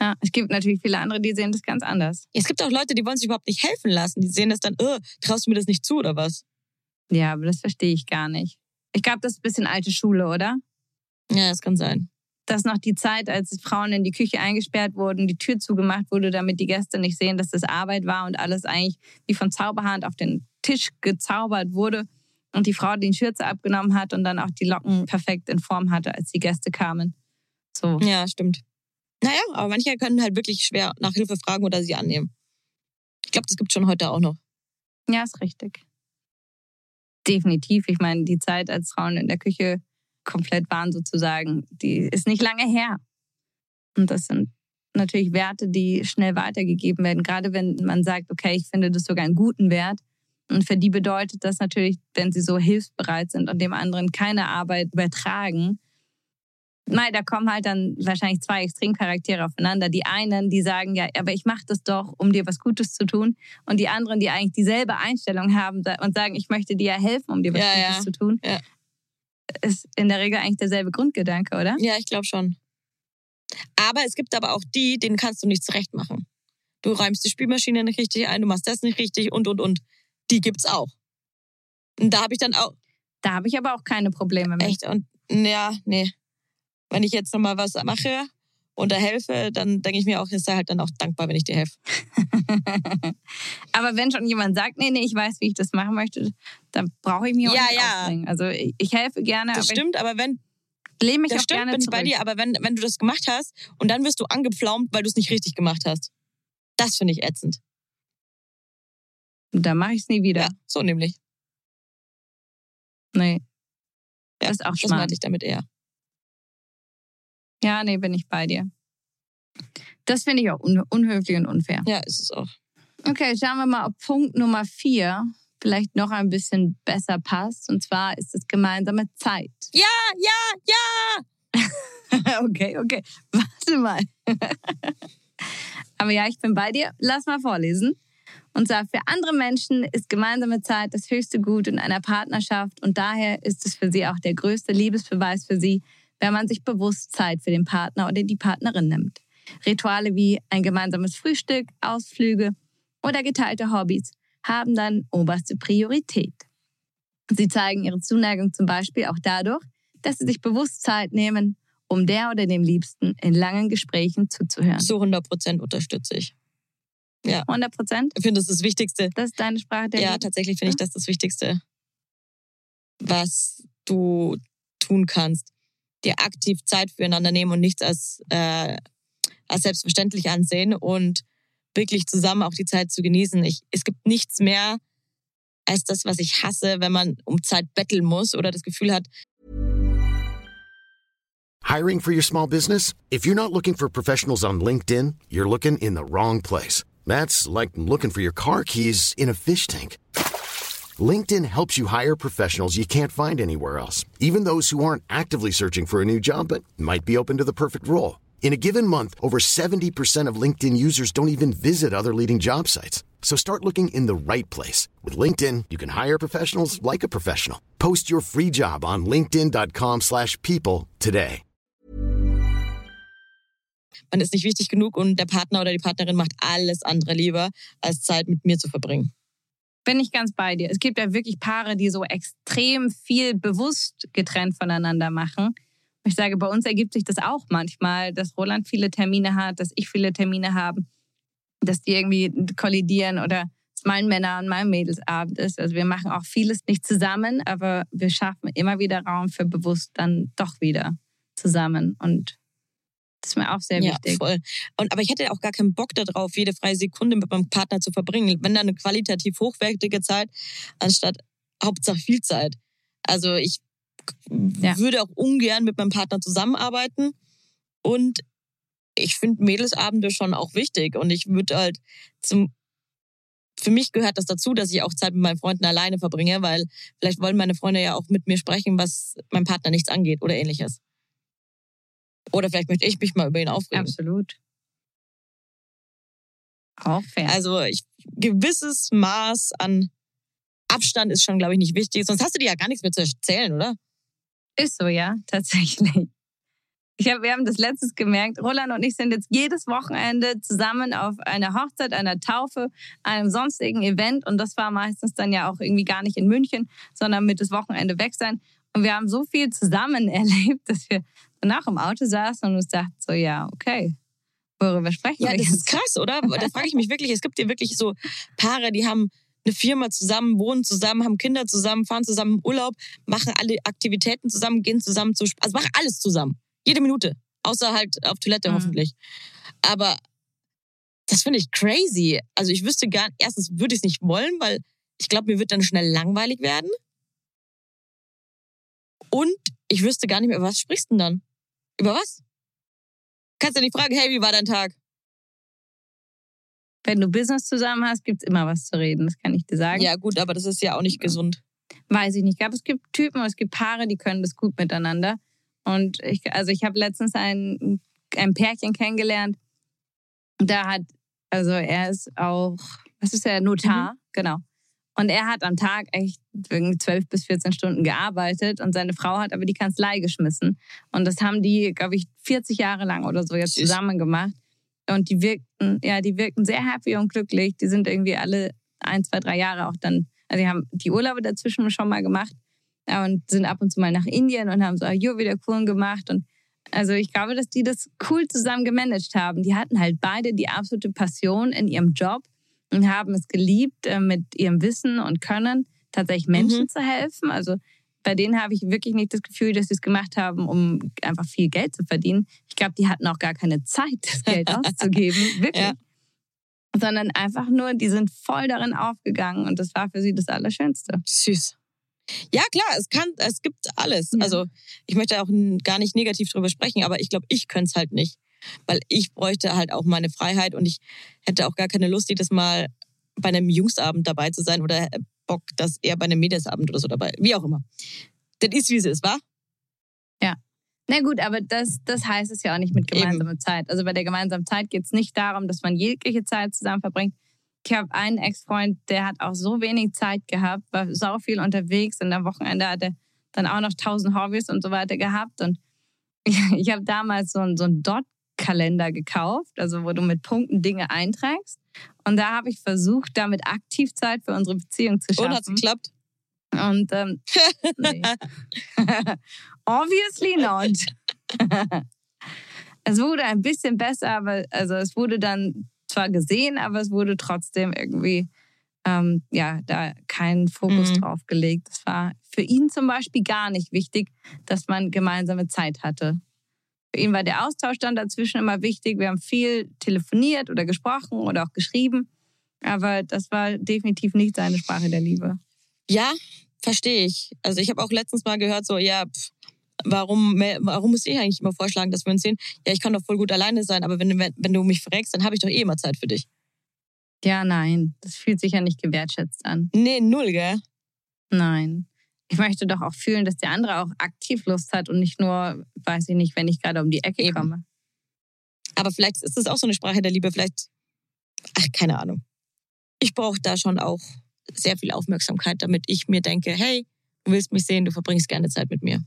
Ja, es gibt natürlich viele andere, die sehen das ganz anders. Es gibt auch Leute, die wollen sich überhaupt nicht helfen lassen. Die sehen das dann, oh, traust du mir das nicht zu oder was? Ja, aber das verstehe ich gar nicht. Ich glaube, das ist ein bisschen alte Schule, oder? Ja, das kann sein. Das ist noch die Zeit, als Frauen in die Küche eingesperrt wurden, die Tür zugemacht wurde, damit die Gäste nicht sehen, dass das Arbeit war und alles eigentlich wie von Zauberhand auf den Tisch gezaubert wurde und die Frau die Schürze abgenommen hat und dann auch die Locken perfekt in Form hatte, als die Gäste kamen. So. Ja, stimmt. Naja, aber manche können halt wirklich schwer nach Hilfe fragen oder sie annehmen. Ich glaube, das gibt schon heute auch noch. Ja, ist richtig. Definitiv. Ich meine, die Zeit, als Frauen in der Küche komplett waren, sozusagen, die ist nicht lange her. Und das sind natürlich Werte, die schnell weitergegeben werden. Gerade wenn man sagt, okay, ich finde das sogar einen guten Wert. Und für die bedeutet das natürlich, wenn sie so hilfsbereit sind und dem anderen keine Arbeit übertragen, Nein, da kommen halt dann wahrscheinlich zwei Extremcharaktere aufeinander. Die einen, die sagen, ja, aber ich mache das doch, um dir was Gutes zu tun. Und die anderen, die eigentlich dieselbe Einstellung haben und sagen, ich möchte dir ja helfen, um dir was Ja, Gutes ja. zu tun. Ja. Ist in der Regel eigentlich derselbe Grundgedanke, oder? Ja, ich glaube schon. Aber es gibt aber auch die, denen kannst du nicht zurecht machen. Du räumst die Spülmaschine nicht richtig ein, du machst das nicht richtig und, und, und. Die gibt's auch. Und da habe ich dann auch, Da habe ich aber auch keine Probleme mit. echt, und ja, nee. Wenn ich jetzt nochmal was mache und da helfe, dann denke ich mir auch, ist er halt dann auch dankbar, wenn ich dir helfe. aber wenn schon jemand sagt, nee, nee, ich weiß, wie ich das machen möchte, dann brauche ich mich auch Ja, nicht ja. aufdrängen. Also ich, ich helfe gerne, Das aber stimmt, aber wenn, ich lehne mich das auch stimmt, gerne bin ich zurück. bei dir, aber wenn, wenn du das gemacht hast und dann wirst du angepflaumt, weil du es nicht richtig gemacht hast. Das finde ich ätzend. Dann mache ich es nie wieder. Ja, so nämlich. Nee. Ja, das ist auch Das schmarrn. meinte ich damit eher. Ja, nee, bin ich bei dir. Das finde ich auch un unhöflich und unfair. Ja, ist es auch. Okay, schauen wir mal, ob Punkt Nummer vier vielleicht noch ein bisschen besser passt. Und zwar ist es gemeinsame Zeit. Ja, ja, ja! okay, okay. Warte mal. Aber ja, ich bin bei dir. Lass mal vorlesen. Und zwar für andere Menschen ist gemeinsame Zeit das höchste Gut in einer Partnerschaft und daher ist es für sie auch der größte Liebesbeweis für sie, wenn man sich bewusst Zeit für den Partner oder die Partnerin nimmt. Rituale wie ein gemeinsames Frühstück, Ausflüge oder geteilte Hobbys haben dann oberste Priorität. Sie zeigen ihre Zuneigung zum Beispiel auch dadurch, dass sie sich bewusst Zeit nehmen, um der oder dem Liebsten in langen Gesprächen zuzuhören. So 100 Prozent unterstütze ich. 100 Prozent? Ich finde, das ist das Wichtigste. Das ist deine Sprache der ja, Liebe? tatsächlich finde ich das das Wichtigste, was du tun kannst. Dir aktiv Zeit füreinander nehmen und nichts als, äh, als selbstverständlich ansehen. Und wirklich zusammen auch die Zeit zu genießen. Ich, es gibt nichts mehr als das, was ich hasse, wenn man um Zeit betteln muss oder das Gefühl hat. Hiring for your small business? If you're not looking for professionals on LinkedIn, you're looking in the wrong place. That's like looking for your car keys in a fish tank. LinkedIn helps you hire professionals you can't find anywhere else, even those who aren't actively searching for a new job but might be open to the perfect role. In a given month, over 70% of LinkedIn users don't even visit other leading job sites. So start looking in the right place. With LinkedIn, you can hire professionals like a professional. Post your free job on linkedin.com slash people today. Man ist nicht wichtig genug und der Partner oder die Partnerin macht alles andere lieber, als Zeit mit mir zu verbringen. Bin ich ganz bei dir. Es gibt ja wirklich Paare, die so extrem viel bewusst getrennt voneinander machen. Ich sage, bei uns ergibt sich das auch manchmal, dass Roland viele Termine hat, dass ich viele Termine habe, dass die irgendwie kollidieren oder es mein Männer- und mein Mädelsabend ist. Also wir machen auch vieles nicht zusammen, aber wir schaffen immer wieder Raum für bewusst dann doch wieder zusammen. Und das ist mir auch sehr wichtig. Ja, voll. Und, aber ich hätte auch gar keinen Bock darauf, jede freie Sekunde mit meinem Partner zu verbringen. Wenn dann eine qualitativ hochwertige Zeit, anstatt Hauptsache viel Zeit. Also ich ja. würde auch ungern mit meinem Partner zusammenarbeiten. Und ich finde Mädelsabende schon auch wichtig. Und ich würde halt zum für mich gehört das dazu, dass ich auch Zeit mit meinen Freunden alleine verbringe, weil vielleicht wollen meine Freunde ja auch mit mir sprechen, was meinem Partner nichts angeht oder ähnliches. Oder vielleicht möchte ich mich mal über ihn aufregen. Absolut. Auch fair. Also ich, gewisses Maß an Abstand ist schon, glaube ich, nicht wichtig. Sonst hast du dir ja gar nichts mehr zu erzählen, oder? Ist so, ja, tatsächlich. Ich hab, wir haben das letztes gemerkt. Roland und ich sind jetzt jedes Wochenende zusammen auf einer Hochzeit, einer Taufe, einem sonstigen Event. Und das war meistens dann ja auch irgendwie gar nicht in München, sondern mit das Wochenende weg sein. Und wir haben so viel zusammen erlebt, dass wir danach im Auto saßen und uns dachten so, ja, okay, worüber sprechen ja, wir das jetzt? ist krass, oder? Da frage ich mich wirklich, es gibt ja wirklich so Paare, die haben eine Firma zusammen, wohnen zusammen, haben Kinder zusammen, fahren zusammen im Urlaub, machen alle Aktivitäten zusammen, gehen zusammen zu, also machen alles zusammen. Jede Minute. Außer halt auf Toilette Mhm. hoffentlich. Aber das finde ich crazy. Also ich wüsste gar, erstens würde ich es nicht wollen, weil ich glaube, mir wird dann schnell langweilig werden. Und ich wüsste gar nicht mehr, über was sprichst du denn dann? Über was? Kannst du nicht fragen, hey, wie war dein Tag? Wenn du Business zusammen hast, gibt's immer was zu reden. Das kann ich dir sagen. Ja, gut, aber das ist ja auch nicht gesund. Weiß ich nicht. Ich glaube, es gibt Typen es gibt Paare, die können das gut miteinander. Und ich, also ich habe letztens ein, ein Pärchen kennengelernt. Da hat, also er ist auch, was ist er, Notar, genau. Und er hat am Tag echt 12 bis 14 Stunden gearbeitet und seine Frau hat aber die Kanzlei geschmissen. Und das haben die, glaube ich, 40 Jahre lang oder so jetzt zusammen gemacht. Und die wirkten, ja, die wirkten sehr happy und glücklich. Die sind irgendwie alle ein, zwei, drei Jahre auch dann, also die haben die Urlaube dazwischen schon mal gemacht ja, und sind ab und zu mal nach Indien und haben so Ayurveda-Kuren gemacht. Und also ich glaube, dass die das cool zusammen gemanagt haben. Die hatten halt beide die absolute Passion in ihrem Job und haben es geliebt, äh, mit ihrem Wissen und Können tatsächlich Menschen Mhm. zu helfen. Also bei denen habe ich wirklich nicht das Gefühl, dass sie es gemacht haben, um einfach viel Geld zu verdienen. Ich glaube, die hatten auch gar keine Zeit, das Geld auszugeben. Wirklich. Ja. Sondern einfach nur, die sind voll darin aufgegangen und das war für sie das Allerschönste. Süß. Ja, klar, es kann, es gibt alles. Ja. Also ich möchte auch gar nicht negativ drüber sprechen, aber ich glaube, ich könnte es halt nicht. Weil ich bräuchte halt auch meine Freiheit und ich hätte auch gar keine Lust, jedes Mal bei einem Jungsabend dabei zu sein oder Bock, dass er bei einem Mädelsabend oder so dabei, wie auch immer. Das ist, wie es ist, wa? Na gut, aber das, das heißt es ja auch nicht mit Eben. gemeinsamer Zeit. Also bei der gemeinsamen Zeit geht es nicht darum, dass man jegliche Zeit zusammen verbringt. Ich habe einen Ex-Freund, der hat auch so wenig Zeit gehabt, war sau viel unterwegs und am Wochenende hat er dann auch noch tausend Hobbys und so weiter gehabt. Und ich, habe damals so einen, so einen Dot-Kalender gekauft, also wo du mit Punkten Dinge einträgst. Und da habe ich versucht, damit aktiv Zeit für unsere Beziehung zu Und hat's schaffen. geklappt? Und ähm, obviously not. es wurde ein bisschen besser, aber also es wurde dann zwar gesehen, aber es wurde trotzdem irgendwie ähm, ja da kein Fokus Mhm. drauf gelegt. Es war für ihn zum Beispiel gar nicht wichtig, dass man gemeinsame Zeit hatte. Für ihn war der Austausch dann dazwischen immer wichtig. Wir haben viel telefoniert oder gesprochen oder auch geschrieben. Aber das war definitiv nicht seine Sprache der Liebe. Ja, verstehe ich. Also ich habe auch letztens mal gehört, so, ja, pff, warum, warum muss ich eigentlich immer vorschlagen, dass wir uns sehen? Ja, ich kann doch voll gut alleine sein, aber wenn, wenn du mich fragst, dann habe ich doch eh immer Zeit für dich. Ja, nein, das fühlt sich ja nicht gewertschätzt an. Nee, null, gell? Nein. Ich möchte doch auch fühlen, dass der andere auch aktiv Lust hat und nicht nur, weiß ich nicht, wenn ich gerade um die Ecke Eben. komme. Aber vielleicht ist das auch so eine Sprache der Liebe, vielleicht, ach, keine Ahnung. Ich brauche da schon auch sehr viel Aufmerksamkeit, damit ich mir denke, hey, du willst mich sehen, du verbringst gerne Zeit mit mir.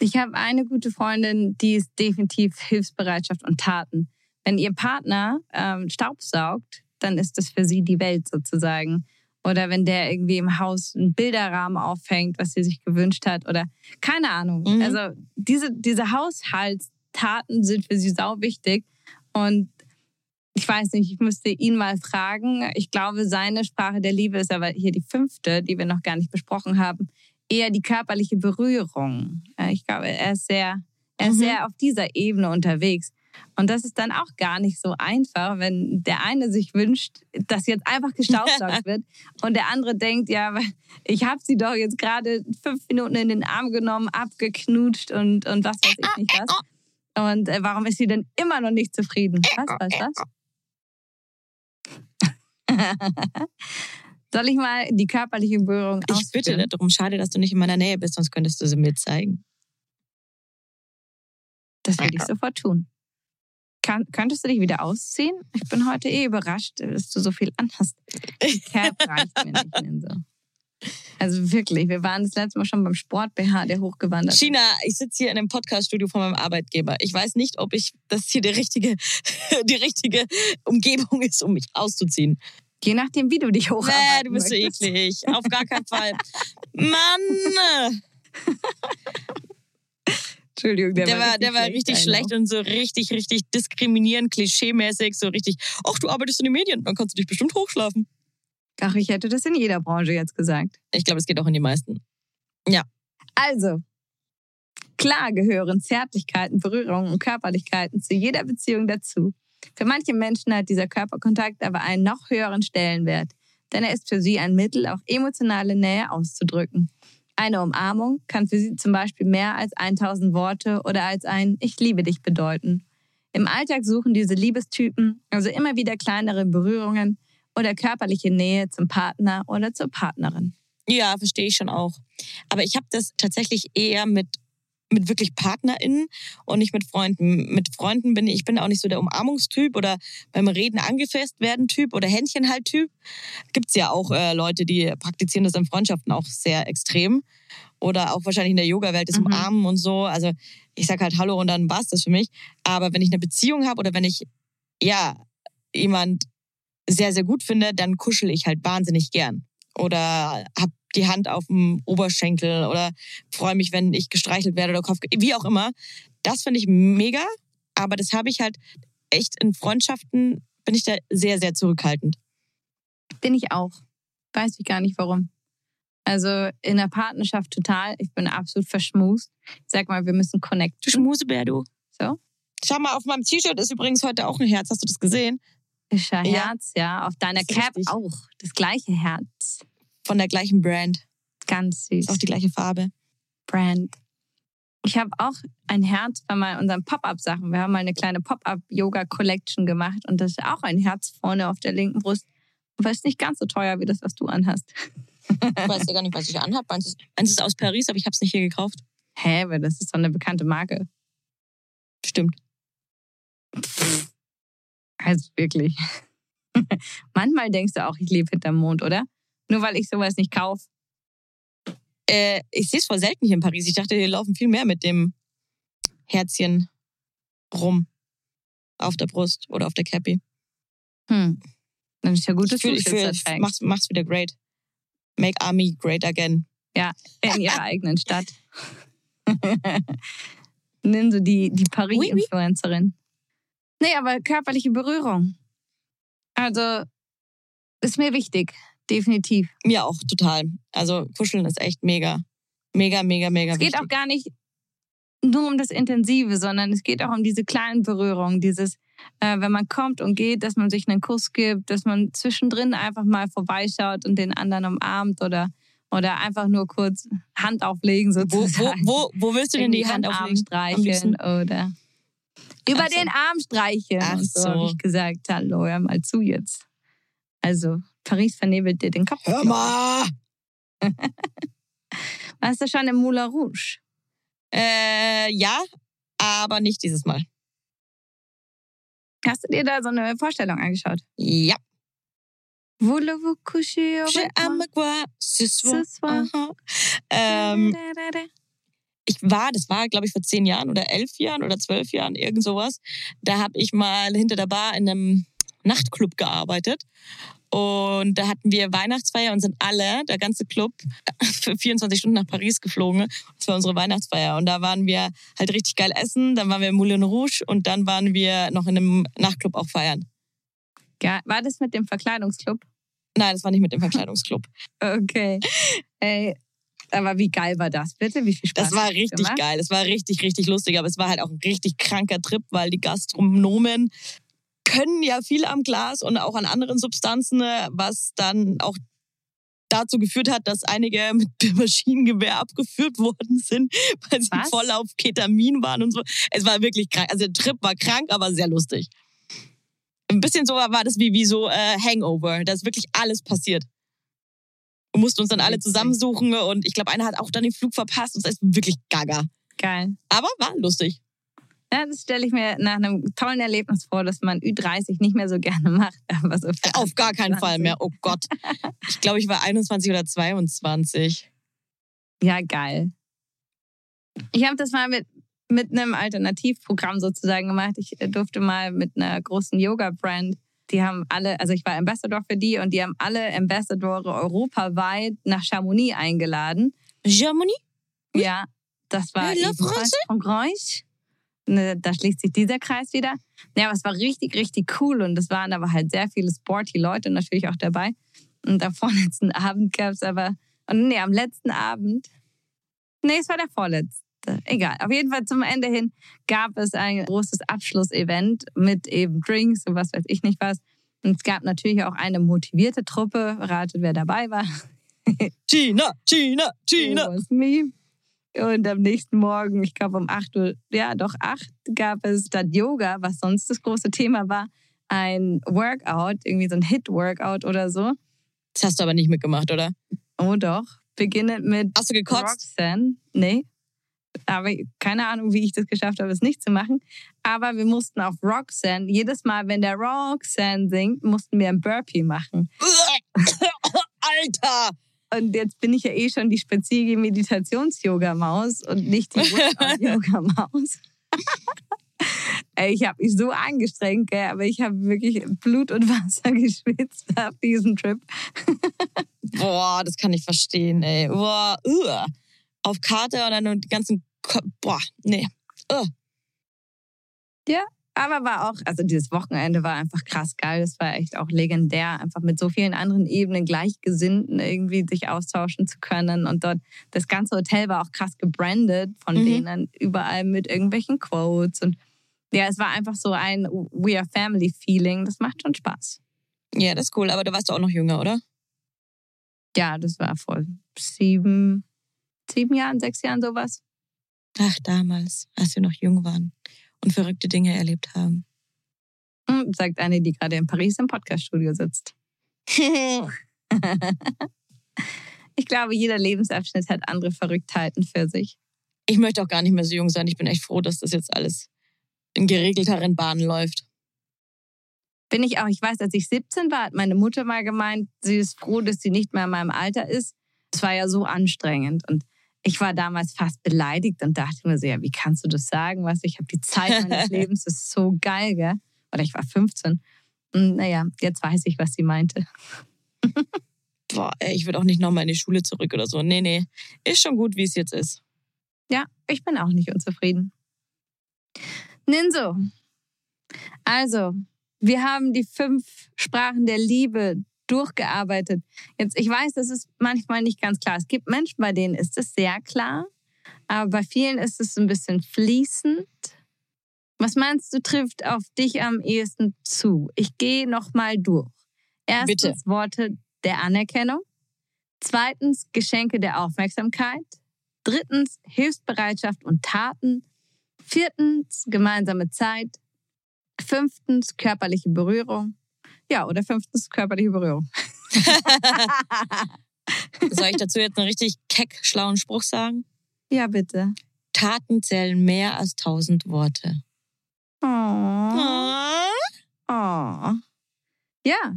Ich habe eine gute Freundin, die ist definitiv Hilfsbereitschaft und Taten. Wenn ihr Partner ähm, Staub saugt, dann ist das für sie die Welt sozusagen. Oder wenn der irgendwie im Haus einen Bilderrahmen aufhängt, was sie sich gewünscht hat. Oder keine Ahnung. Mhm. Also diese, diese Haushaltstaten sind für sie sau wichtig. Und ich weiß nicht, ich müsste ihn mal fragen. Ich glaube, seine Sprache der Liebe ist aber hier die fünfte, die wir noch gar nicht besprochen haben. Eher die körperliche Berührung. Ich glaube, er ist sehr, er ist mhm. sehr auf dieser Ebene unterwegs. Und das ist dann auch gar nicht so einfach, wenn der eine sich wünscht, dass jetzt einfach gestaubsaugt wird und der andere denkt, ja, ich habe sie doch jetzt gerade fünf Minuten in den Arm genommen, abgeknutscht und, und was weiß ich nicht was. Und äh, warum ist sie denn immer noch nicht zufrieden? Was, was, was? Soll ich mal die körperliche Berührung Ich ausführen? bitte darum. Schade, dass du nicht in meiner Nähe bist, sonst könntest du sie mir zeigen. Das werde ich sofort tun. Kann, könntest du dich wieder ausziehen? Ich bin heute eh überrascht, dass du so viel anhast. Cap reicht mir nicht mehr so. Also wirklich, wir waren das letzte Mal schon beim Sport BH, der hochgewandert ist. China, ich sitze hier in einem Podcaststudio von meinem Arbeitgeber. Ich weiß nicht, ob ich das hier die richtige, die richtige Umgebung ist, um mich auszuziehen. Je nachdem, wie du dich hocharbeiten Nee, du bist so eklig. Auf gar keinen Fall. Mann! Entschuldigung, der, der war, der war richtig schlecht und so richtig, richtig diskriminierend, klischeemäßig, so richtig, ach, du arbeitest in den Medien, dann kannst du dich bestimmt hochschlafen. Ach, ich hätte das in jeder Branche jetzt gesagt. Ich glaube, es geht auch in die meisten. Ja. Also, klar gehören Zärtlichkeiten, Berührungen und Körperlichkeiten zu jeder Beziehung dazu. Für manche Menschen hat dieser Körperkontakt aber einen noch höheren Stellenwert, denn er ist für sie ein Mittel, auch emotionale Nähe auszudrücken. Eine Umarmung kann für sie zum Beispiel mehr als 1000 Worte oder als ein Ich liebe dich bedeuten. Im Alltag suchen diese Liebestypen also immer wieder kleinere Berührungen oder körperliche Nähe zum Partner oder zur Partnerin. Ja, verstehe ich schon auch. Aber ich habe das tatsächlich eher mit mit wirklich PartnerInnen und nicht mit Freunden. Mit Freunden bin ich, ich bin auch nicht so der Umarmungstyp oder beim Reden angefasst werden Typ oder Händchen halt Typ. Gibt's ja auch äh, Leute, die praktizieren das in Freundschaften auch sehr extrem. Oder auch wahrscheinlich in der Yoga-Welt das mhm. Umarmen und so. Also ich sag halt Hallo und dann war's das für mich. Aber wenn ich eine Beziehung habe oder wenn ich, ja, jemand sehr, sehr gut finde, dann kuschel ich halt wahnsinnig gern. Oder hab die Hand auf dem Oberschenkel oder freue mich, wenn ich gestreichelt werde oder Kopf, wie auch immer. Das finde ich mega, aber das habe ich halt echt in Freundschaften bin ich da sehr, sehr zurückhaltend. Bin ich auch. Weiß ich gar nicht warum. Also in der Partnerschaft total. Ich bin absolut verschmust. sag mal, wir müssen connecten. Du Schmusebär, du. So? Schau mal, auf meinem T-Shirt ist übrigens heute auch ein Herz. Hast du das gesehen? Ist ja Herz, ja. Auf deiner Cap richtig. auch. Das gleiche Herz von der gleichen Brand. Ganz süß. Ist auch die gleiche Farbe. Brand. Ich habe auch ein Herz bei mal unseren Pop-Up-Sachen. Wir haben mal eine kleine Pop-Up-Yoga-Collection gemacht und das ist auch ein Herz vorne auf der linken Brust. Aber ist nicht ganz so teuer wie das, was du anhast. Ich weiß ja gar nicht, was ich anhabe. Eins ist aus Paris, aber ich habe es nicht hier gekauft. Hä, weil das ist doch eine bekannte Marke. Stimmt. Also wirklich. Manchmal denkst du auch, ich lebe hinterm Mond, oder? Nur weil ich sowas nicht kaufe. Äh, ich sehe es voll selten hier in Paris. Ich dachte, hier laufen viel mehr mit dem Herzchen rum. Auf der Brust oder auf der Cappy. Hm. Dann ist ja gut, dass ich fühl, ich fühl, mach's, mach's wieder great. Make Army great again. Ja, in ihrer eigenen Stadt. Nimm so die, die Paris-Influencerin. Nee, aber körperliche Berührung. Also, ist mir wichtig. Definitiv. Mir auch total. Also kuscheln ist echt mega. Mega, mega, mega. Es geht wichtig. auch gar nicht nur um das Intensive, sondern es geht auch um diese kleinen Berührungen, dieses, äh, wenn man kommt und geht, dass man sich einen Kuss gibt, dass man zwischendrin einfach mal vorbeischaut und den anderen umarmt oder oder einfach nur kurz Hand auflegen Wo, sozusagen. wo, wo, wo willst du denn die Irgendwie Hand über den Arm auflegen? Liebsten? streicheln oder über Ach so. den Arm streicheln. Ach so, so. habe ich gesagt. Hallo, hör mal zu jetzt. Also, Paris vernebelt dir den Kopf. Hör mal! Warst du schon im Moulin Rouge? Äh, ja, aber nicht dieses Mal. Hast du dir da so eine Vorstellung angeschaut? Ja. Voulez-vous coucher avec moi? ce soir. Aha. Ähm, ich war, das war, glaube ich, vor zehn Jahren oder elf Jahren oder zwölf Jahren, irgend sowas. Da habe ich mal hinter der Bar in einem Nachtclub gearbeitet. Und da hatten wir Weihnachtsfeier und sind alle, der ganze Club, für 24 Stunden nach Paris geflogen. Das war unsere Weihnachtsfeier. Und da waren wir halt richtig geil essen. Dann waren wir im Moulin Rouge und dann waren wir noch in einem Nachtclub auch feiern. Ja, war das mit dem Verkleidungsclub? Nein, das war nicht mit dem Verkleidungsclub. Okay. Ey, aber wie geil war das bitte? Wie viel Spaß Das war richtig gemacht? geil. Das war richtig, richtig lustig. Aber es war halt auch ein richtig kranker Trip, weil die Gastronomen können ja viel am Glas und auch an anderen Substanzen, was dann auch dazu geführt hat, dass einige mit dem Maschinengewehr abgeführt worden sind, weil sie Was? voll auf Ketamin waren und so. Es war wirklich krank. Also der Trip war krank, aber sehr lustig. Ein bisschen so war das wie, wie so äh, Hangover. Da ist wirklich alles passiert. Wir mussten uns dann alle zusammensuchen und ich glaube, einer hat auch dann den Flug verpasst und es ist wirklich gaga. Geil. Aber war lustig. Ja, das stelle ich mir nach einem tollen Erlebnis vor, dass man Ü30 nicht mehr so gerne macht. Aber so Auf gar keinen 20. Fall mehr. Oh Gott. Ich glaube, ich war 21 oder 22. Ja, geil. Ich habe das mal mit, mit einem Alternativprogramm sozusagen gemacht. Ich äh, durfte mal mit einer großen Yoga-Brand, die haben alle, also ich war Ambassador für die und die haben alle Ambassadore europaweit nach Chamonix eingeladen. Germany? Ja, das war ebenfalls France? Ne, Da schließt sich dieser Kreis wieder. Ja, aber es war richtig, richtig cool und es waren aber halt sehr viele sporty Leute natürlich auch dabei. Und am vorletzten Abend gab es aber, und nee, am letzten Abend, nee, es war der vorletzte. Egal. Auf jeden Fall zum Ende hin gab es ein großes Abschlussevent mit eben Drinks und was weiß ich nicht was. Und es gab natürlich auch eine motivierte Truppe. Ratet, wer dabei war. China, China, China. It was me. Und am nächsten Morgen, ich glaube um 8 Uhr, ja doch 8, gab es statt Yoga, was sonst das große Thema war, ein Workout, irgendwie so ein Hit-Workout oder so. Das hast du aber nicht mitgemacht, oder? Oh doch. Beginnend mit Hast du gekotzt? Roxanne. Nee. Aber keine Ahnung, wie ich das geschafft habe, es nicht zu machen. Aber wir mussten auf Roxanne, jedes Mal, wenn der Roxanne singt, mussten wir ein Burpee machen. Alter! Und jetzt bin ich ja eh schon die spezielle Meditations-Yoga-Maus und nicht die. Ey, ich habe mich so angestrengt, gell, aber ich habe wirklich Blut und Wasser geschwitzt auf diesem Trip. Boah, das kann ich verstehen, ey. Boah, uah. Auf Karte und dann nur die ganzen. Ko Boah, nee. Uh. Aber war auch, also dieses Wochenende war einfach krass geil. Es war echt auch legendär, einfach mit so vielen anderen Ebenen Gleichgesinnten irgendwie sich austauschen zu können. Und dort, das ganze Hotel war auch krass gebrandet von Mhm. denen, überall mit irgendwelchen Quotes. Und ja, es war einfach so ein We are Family Feeling. Das macht schon Spaß. Ja, das ist cool, aber du warst auch noch jünger, oder? Ja, das war vor sieben, sieben Jahren, sechs Jahren sowas. Ach, damals, als wir noch jung waren und verrückte Dinge erlebt haben. Hm, sagt eine, die gerade in Paris im Podcaststudio sitzt. Ich glaube, jeder Lebensabschnitt hat andere Verrücktheiten für sich. ich möchte auch gar nicht mehr so jung sein. Ich bin echt froh, dass das jetzt alles in geregelteren Bahnen läuft. Bin ich auch. Ich weiß, als ich 17 war, hat meine Mutter mal gemeint, sie ist froh, dass sie nicht mehr in meinem Alter ist. Es war ja so anstrengend. Und ich war damals fast beleidigt und dachte mir so, ja, wie kannst du das sagen? Was, ich habe die Zeit meines Lebens, das ist so geil, gell? Oder ich war 15. Und naja, jetzt weiß ich, was sie meinte. Boah, ey, ich würde auch nicht nochmal in die Schule zurück oder so. Nee, nee. Ist schon gut, wie es jetzt ist. Ja, ich bin auch nicht unzufrieden. Ninso. Also, wir haben die fünf Sprachen der Liebe durchgearbeitet. Jetzt, ich weiß, das ist manchmal nicht ganz klar. Es gibt Menschen, bei denen ist es sehr klar. Aber bei vielen ist es ein bisschen fließend. Was meinst du, trifft auf dich am ehesten zu? Ich gehe noch mal durch. Erstens Bitte. Worte der Anerkennung. Zweitens Geschenke der Aufmerksamkeit. Drittens Hilfsbereitschaft und Taten. Viertens gemeinsame Zeit. Fünftens körperliche Berührung. Ja, oder fünftens körperliche Berührung. Soll ich dazu jetzt einen richtig keck schlauen Spruch sagen? Ja, bitte. Taten zählen mehr als tausend Worte. Oh. Oh. Ja,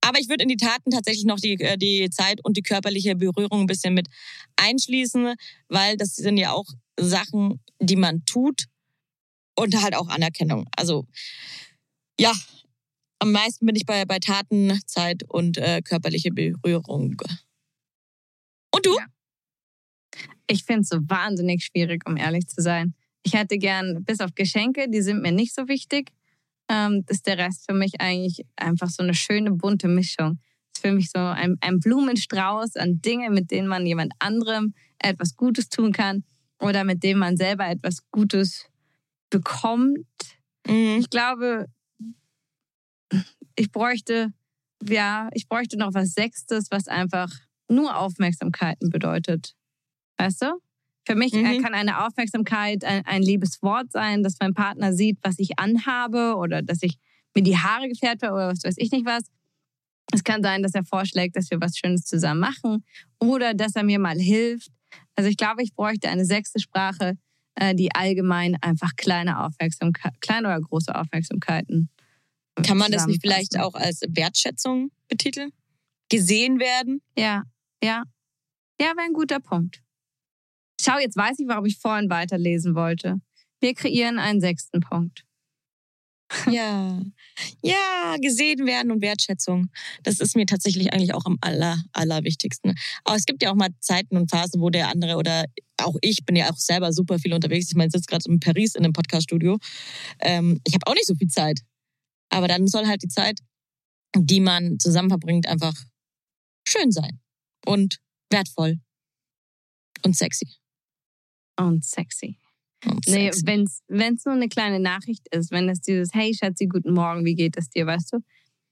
Aber ich würde in die Taten tatsächlich noch die, äh, die Zeit und die körperliche Berührung ein bisschen mit einschließen, weil das sind ja auch Sachen, die man tut und halt auch Anerkennung. Also ja, am meisten bin ich bei, bei Taten, Zeit und äh, körperliche Berührung. Und du? Ja. Ich finde es so wahnsinnig schwierig, um ehrlich zu sein. Ich hätte gern, bis auf Geschenke, die sind mir nicht so wichtig, ähm, ist der Rest für mich eigentlich einfach so eine schöne bunte Mischung. Ist für mich so ein, ein Blumenstrauß an Dingen, mit denen man jemand anderem etwas Gutes tun kann oder mit dem man selber etwas Gutes bekommt. Mhm. Ich glaube, ich bräuchte, ja, ich bräuchte noch was Sechstes, was einfach nur Aufmerksamkeiten bedeutet. Weißt du? Für mich äh, Mhm. kann eine Aufmerksamkeit ein, ein liebes Wort sein, dass mein Partner sieht, was ich anhabe oder dass ich mir die Haare gefärbt habe oder was weiß ich nicht was. Es kann sein, dass er vorschlägt, dass wir was Schönes zusammen machen oder dass er mir mal hilft. Also ich glaube, ich bräuchte eine sechste Sprache, äh, die allgemein einfach kleine Aufmerksamkeit, kleine oder große Aufmerksamkeiten. Kann man das nicht vielleicht auch als Wertschätzung betiteln? Gesehen werden? Ja, ja. Ja, wäre ein guter Punkt. Schau, jetzt weiß ich, warum ich vorhin weiterlesen wollte. Wir kreieren einen sechsten Punkt. Ja. Ja, gesehen werden und Wertschätzung. Das ist mir tatsächlich eigentlich auch am aller, allerwichtigsten. Aber es gibt ja auch mal Zeiten und Phasen, wo der andere oder auch ich bin ja auch selber super viel unterwegs. Ich meine, ich sitze gerade in Paris in einem Podcaststudio. Ähm, ich habe auch nicht so viel Zeit. Aber dann soll halt die Zeit, die man zusammen verbringt, einfach schön sein und wertvoll und sexy. Und sexy. Und Nee, sexy. wenn's wenn's nur eine kleine Nachricht ist, wenn es dieses Hey Schatzi, guten Morgen, wie geht es dir, weißt du?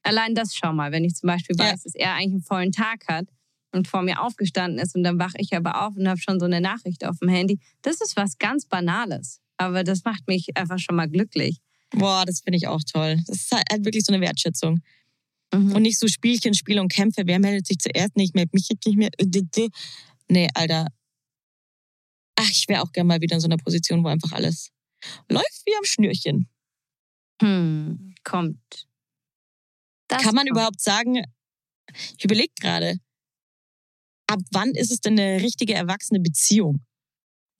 Allein das schau mal, wenn ich zum Beispiel Ja. weiß, dass er eigentlich einen vollen Tag hat und vor mir aufgestanden ist und dann wache ich aber auf und habe schon so eine Nachricht auf dem Handy. Das ist was ganz Banales, aber das macht mich einfach schon mal glücklich. Boah, das finde ich auch toll. Das ist halt wirklich so eine Wertschätzung. Mhm. Und nicht so Spielchen, Spiel und Kämpfe. Wer meldet sich zuerst? Nee, ich melde mich nicht mehr. Nee, Alter. Ach, ich wäre auch gerne mal wieder in so einer Position, wo einfach alles läuft wie am Schnürchen. Hm, kommt. Das Kann man kommt. überhaupt sagen, ich überlege gerade, ab wann ist es denn eine richtige erwachsene Beziehung?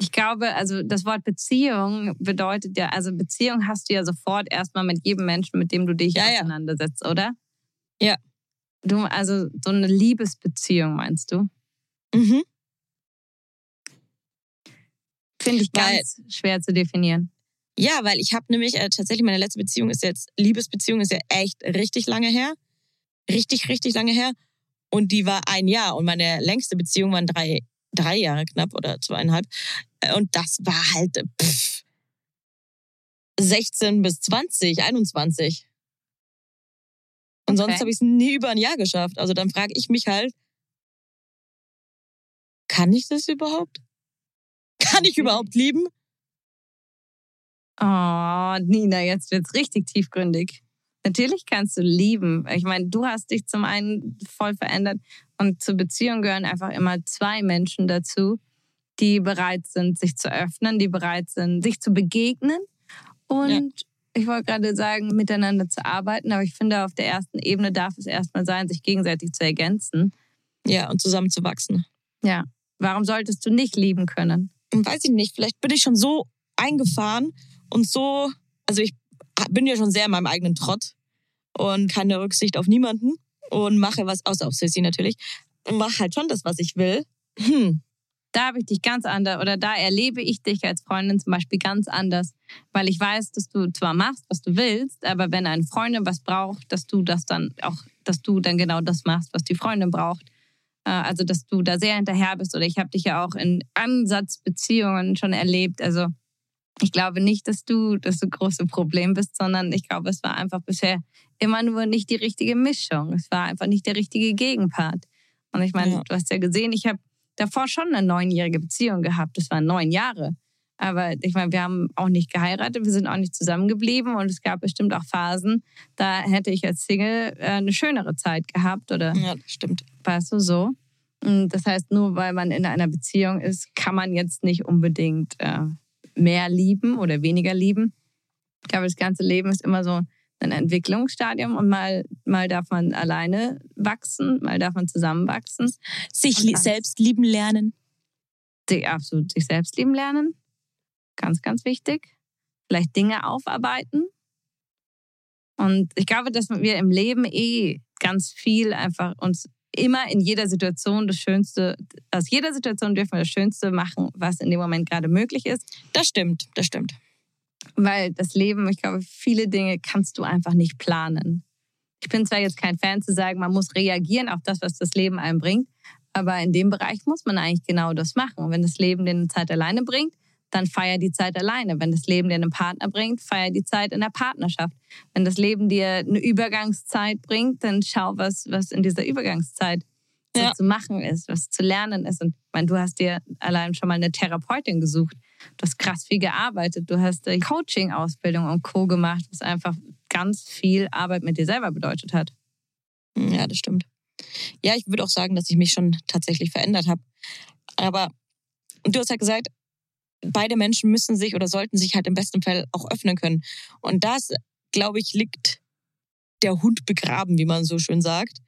Ich glaube, also das Wort Beziehung bedeutet ja, also Beziehung hast du ja sofort erstmal mit jedem Menschen, mit dem du dich Ja, ja. auseinandersetzt, oder? Ja. Du, also so eine Liebesbeziehung meinst du? Mhm. Finde ich Weil- ganz schwer zu definieren. Ja, weil ich habe nämlich äh, tatsächlich meine letzte Beziehung ist jetzt Liebesbeziehung ist ja echt richtig lange her, richtig richtig lange her und die war ein Jahr und meine längste Beziehung waren drei drei Jahre knapp oder zweieinhalb Äh, und das war halt äh, pff, 16 bis 20, 21 und sonst Okay. habe ich es nie über ein Jahr geschafft. Also dann frage ich mich halt, kann ich das überhaupt? Kann ich überhaupt lieben? Oh, Nina, jetzt wird's richtig tiefgründig. Natürlich kannst du lieben. Ich meine, du hast dich zum einen voll verändert und zur Beziehung gehören einfach immer zwei Menschen dazu, die bereit sind, sich zu öffnen, die bereit sind, sich zu begegnen und ich wollte gerade sagen, miteinander zu arbeiten, aber ich finde, auf der ersten Ebene darf es erstmal sein, sich gegenseitig zu ergänzen. Ja, und zusammen zu wachsen. Ja. Warum solltest du nicht lieben können? weiß ich nicht, vielleicht bin ich schon so eingefahren und so, also ich bin ja schon sehr in meinem eigenen Trott und keine Rücksicht auf niemanden und mache was, außer auf Sissy natürlich, und mache halt schon das, was ich will. Hm. da habe ich dich ganz anders oder da erlebe ich dich als Freundin zum Beispiel ganz anders, weil ich weiß, dass du zwar machst, was du willst, aber wenn eine Freundin was braucht, dass du das dann auch, dass du dann genau das machst, was die Freundin braucht. Äh, also, dass du da sehr hinterher bist oder ich habe dich ja auch in Ansatzbeziehungen schon erlebt. Also, ich glaube nicht, dass du das so große Problem bist, sondern ich glaube, es war einfach bisher immer nur nicht die richtige Mischung. Es war einfach nicht der richtige Gegenpart. Und ich meine, ja. du hast ja gesehen, ich habe davor schon eine neunjährige Beziehung gehabt. Das waren neun Jahre. Aber ich meine, wir haben auch nicht geheiratet, wir sind auch nicht zusammengeblieben und es gab bestimmt auch Phasen, da hätte ich als Single äh, eine schönere Zeit gehabt oder. Ja, das stimmt. Weißt du so? Das heißt, nur weil man in einer Beziehung ist, kann man jetzt nicht unbedingt äh, mehr lieben oder weniger lieben. Ich glaube, das ganze Leben ist immer so ein Entwicklungsstadium und mal, mal darf man alleine wachsen, mal darf man zusammenwachsen. Sich selbst lieben lernen. Sich, absolut sich selbst lieben lernen. Ganz, ganz wichtig. Vielleicht Dinge aufarbeiten. Und ich glaube, dass wir im Leben eh ganz viel einfach uns immer in jeder Situation das Schönste, aus jeder Situation dürfen wir das Schönste machen, was in dem Moment gerade möglich ist. Das stimmt, das stimmt. Weil das Leben, ich glaube, viele Dinge kannst du einfach nicht planen. Ich bin zwar jetzt kein Fan zu sagen, man muss reagieren auf das, was das Leben einem bringt, aber in dem Bereich muss man eigentlich genau das machen. Wenn das Leben eine Zeit alleine bringt, dann feier die Zeit alleine. Wenn das Leben dir einen Partner bringt, feier die Zeit in der Partnerschaft. Wenn das Leben dir eine Übergangszeit bringt, dann schau, was, was in dieser Übergangszeit ja. zu machen ist, was zu lernen ist. Und ich meine, du hast dir allein schon mal eine Therapeutin gesucht. Du hast krass viel gearbeitet. Du hast Coaching-Ausbildung und Co. gemacht, was einfach ganz viel Arbeit mit dir selber bedeutet hat. Ja, das stimmt. Ja, ich würde auch sagen, dass ich mich schon tatsächlich verändert habe. Aber du hast ja gesagt, beide Menschen müssen sich oder sollten sich halt im besten Fall auch öffnen können. Und das, glaube ich, liegt der Hund begraben, wie man so schön sagt.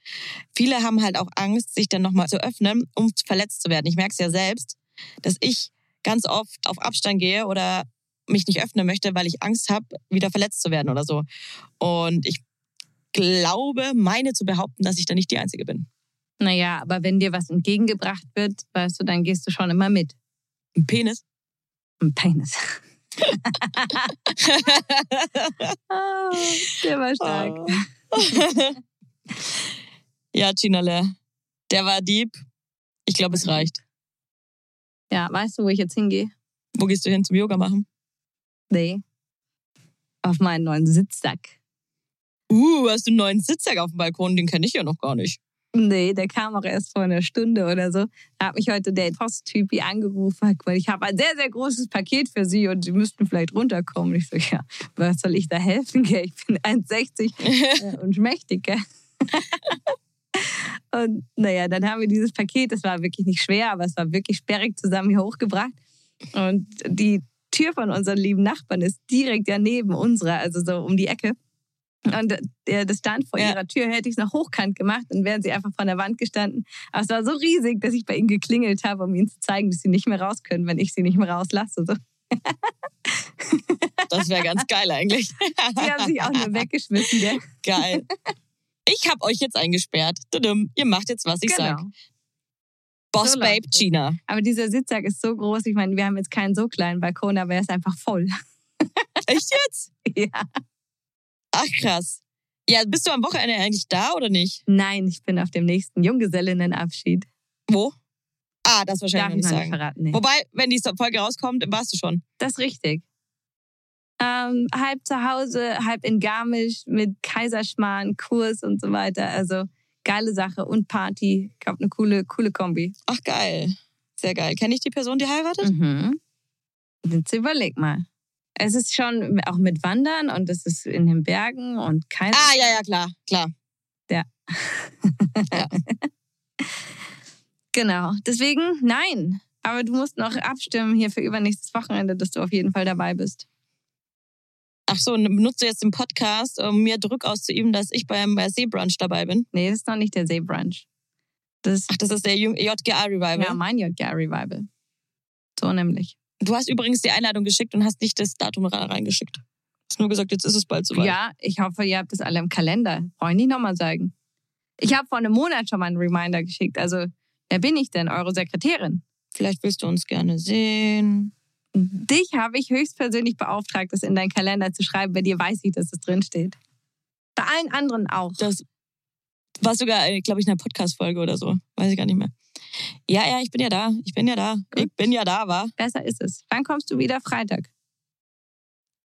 Viele haben halt auch Angst, sich dann nochmal zu öffnen, um verletzt zu werden. Ich merke es ja selbst, dass ich ganz oft auf Abstand gehe oder mich nicht öffnen möchte, weil ich Angst habe, wieder verletzt zu werden oder so. Und ich glaube, meine zu behaupten, dass ich da nicht die Einzige bin. Naja, aber wenn dir was entgegengebracht wird, weißt du, dann gehst du schon immer mit. Ein Penis? Ein Penis. oh, der war stark. Oh. ja, Chinale, der war Dieb. Ich glaube, es reicht. Ja, weißt du, wo ich jetzt hingehe? Wo gehst du hin zum Yoga machen? Nee. Auf meinen neuen Sitzsack. Uh, hast du einen neuen Sitzsack auf dem Balkon? Den kenne ich ja noch gar nicht. Nee, der kam auch erst vor einer Stunde oder so. Da hat mich heute der Posttypi angerufen, weil ich habe ein sehr, sehr großes Paket für Sie und Sie müssten vielleicht runterkommen. Ich so, ja, was soll ich da helfen? Gell? Ich bin 1,60 äh, und schmächtig. Gell? und naja, dann haben wir dieses Paket, das war wirklich nicht schwer, aber es war wirklich sperrig zusammen hier hochgebracht. Und die Tür von unseren lieben Nachbarn ist direkt ja neben unserer, also so um die Ecke. Und der, das stand vor ja. ihrer Tür, hätte ich es noch hochkant gemacht, dann wären sie einfach von der Wand gestanden. Aber es war so riesig, dass ich bei ihnen geklingelt habe, um ihnen zu zeigen, dass sie nicht mehr raus können, wenn ich sie nicht mehr rauslasse. So. Das wäre ganz geil eigentlich. Sie haben sich auch nur weggeschmissen, gell? Geil. Ich habe euch jetzt eingesperrt. Ihr macht jetzt, was ich genau. sag. Boss so Babe Gina. Aber dieser Sitzsack ist so groß. Ich meine, wir haben jetzt keinen so kleinen Balkon, aber er ist einfach voll. Echt jetzt? Ja. Ach krass. Ja, bist du am Wochenende eigentlich da oder nicht? Nein, ich bin auf dem nächsten Junggesellinnenabschied. Wo? Ah, das wahrscheinlich Darf noch nicht sagen. Verraten, nee. Wobei, wenn die Folge rauskommt, warst du schon. Das ist richtig. Ähm, halb zu Hause, halb in Garmisch mit Kaiserschmarrn, Kurs und so weiter. Also geile Sache und Party. Ich glaube, eine coole, coole Kombi. Ach geil. Sehr geil. Kenne ich die Person, die heiratet? Mhm. Jetzt überleg mal. Es ist schon auch mit Wandern und es ist in den Bergen und kein. Ah, ja, ja, klar, klar. Ja. ja. genau. Deswegen, nein. Aber du musst noch abstimmen hier für übernächstes Wochenende, dass du auf jeden Fall dabei bist. Ach so, benutzt du jetzt den Podcast, um mir Druck auszuüben, dass ich beim bei Seebrunch dabei bin? Nee, das ist noch nicht der Seebrunch. Das Ach, das ist der JGA Revival? Ja, mein JGA Revival. So nämlich. Du hast übrigens die Einladung geschickt und hast nicht das Datum reingeschickt. Du hast nur gesagt, jetzt ist es bald soweit. Ja, ich hoffe, ihr habt das alle im Kalender. Brauche ich nicht nochmal sagen. Ich habe vor einem Monat schon mal einen Reminder geschickt. Also, wer bin ich denn? Eure Sekretärin. Vielleicht willst du uns gerne sehen. Dich habe ich höchstpersönlich beauftragt, das in deinen Kalender zu schreiben. Bei dir weiß ich, dass es drinsteht. Bei allen anderen auch. Das War sogar, glaube ich, in einer Podcast-Folge oder so. Weiß ich gar nicht mehr. Ja, ja, ich bin ja da. Ich bin ja da. Gut. Ich bin ja da, war. Besser ist es. Wann kommst du wieder? Freitag.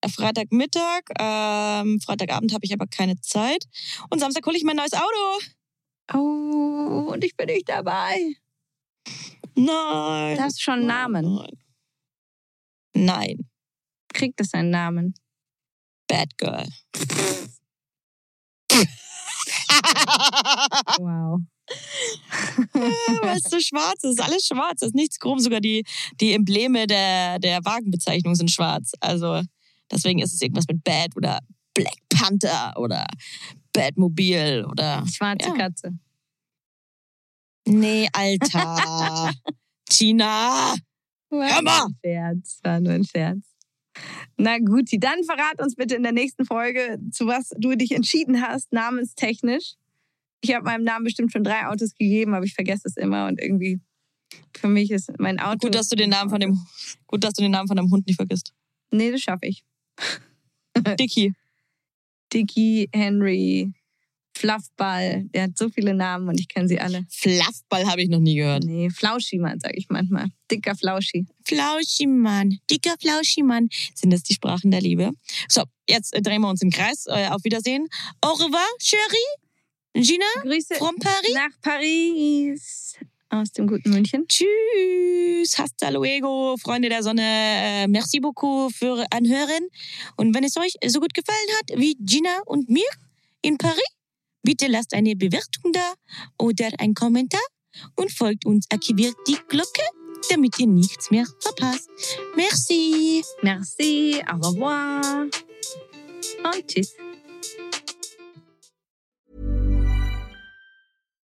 Freitagmittag, ähm, Freitagabend habe ich aber keine Zeit. Und Samstag hole ich mein neues Auto. Oh, und ich bin nicht dabei. Nein. Du hast schon einen Namen. Nein. Nein. Kriegt es einen Namen? Bad Girl. Wow. Weil es so schwarz ist. Alles schwarz. Ist nichts krumm. Sogar die, die Embleme der, der Wagenbezeichnung sind schwarz. Also deswegen ist es irgendwas mit Bad oder Black Panther oder Batmobil oder. Schwarze Ja. Katze. Nee, Alter. Gina. Hör mal! ein Scherz. War nur ein Scherz. Na gut, dann verrat uns bitte in der nächsten Folge, zu was du dich entschieden hast, namenstechnisch. Ich habe meinem Namen bestimmt schon drei Autos gegeben, aber ich vergesse es immer und irgendwie für mich ist mein Auto. Gut, dass du den Namen von dem, gut, dass du den Namen von deinem Hund nicht vergisst. Nee, das schaffe ich. Dicky. Dicky, Henry, Fluffball. Der hat so viele Namen und ich kenne sie alle. Fluffball habe ich noch nie gehört. Nee, Flauschi-Mann, sage ich manchmal. Dicker Flauschi. Flauschimann, dicker Flauschimann. Sind das die Sprachen der Liebe? So, jetzt drehen wir uns im Kreis. Äh, auf Wiedersehen. Au revoir, Chérie. Gina Grüße from Paris. nach Paris aus dem guten München. Tschüss, hasta luego, Freunde der Sonne. Äh, merci beaucoup für Anhören. Und wenn es euch so gut gefallen hat wie Gina und mir in Paris, bitte lasst eine Bewertung da oder ein Kommentar und folgt uns, aktiviert die Glocke, damit ihr nichts mehr verpasst. Merci. Merci, au revoir und tschüss.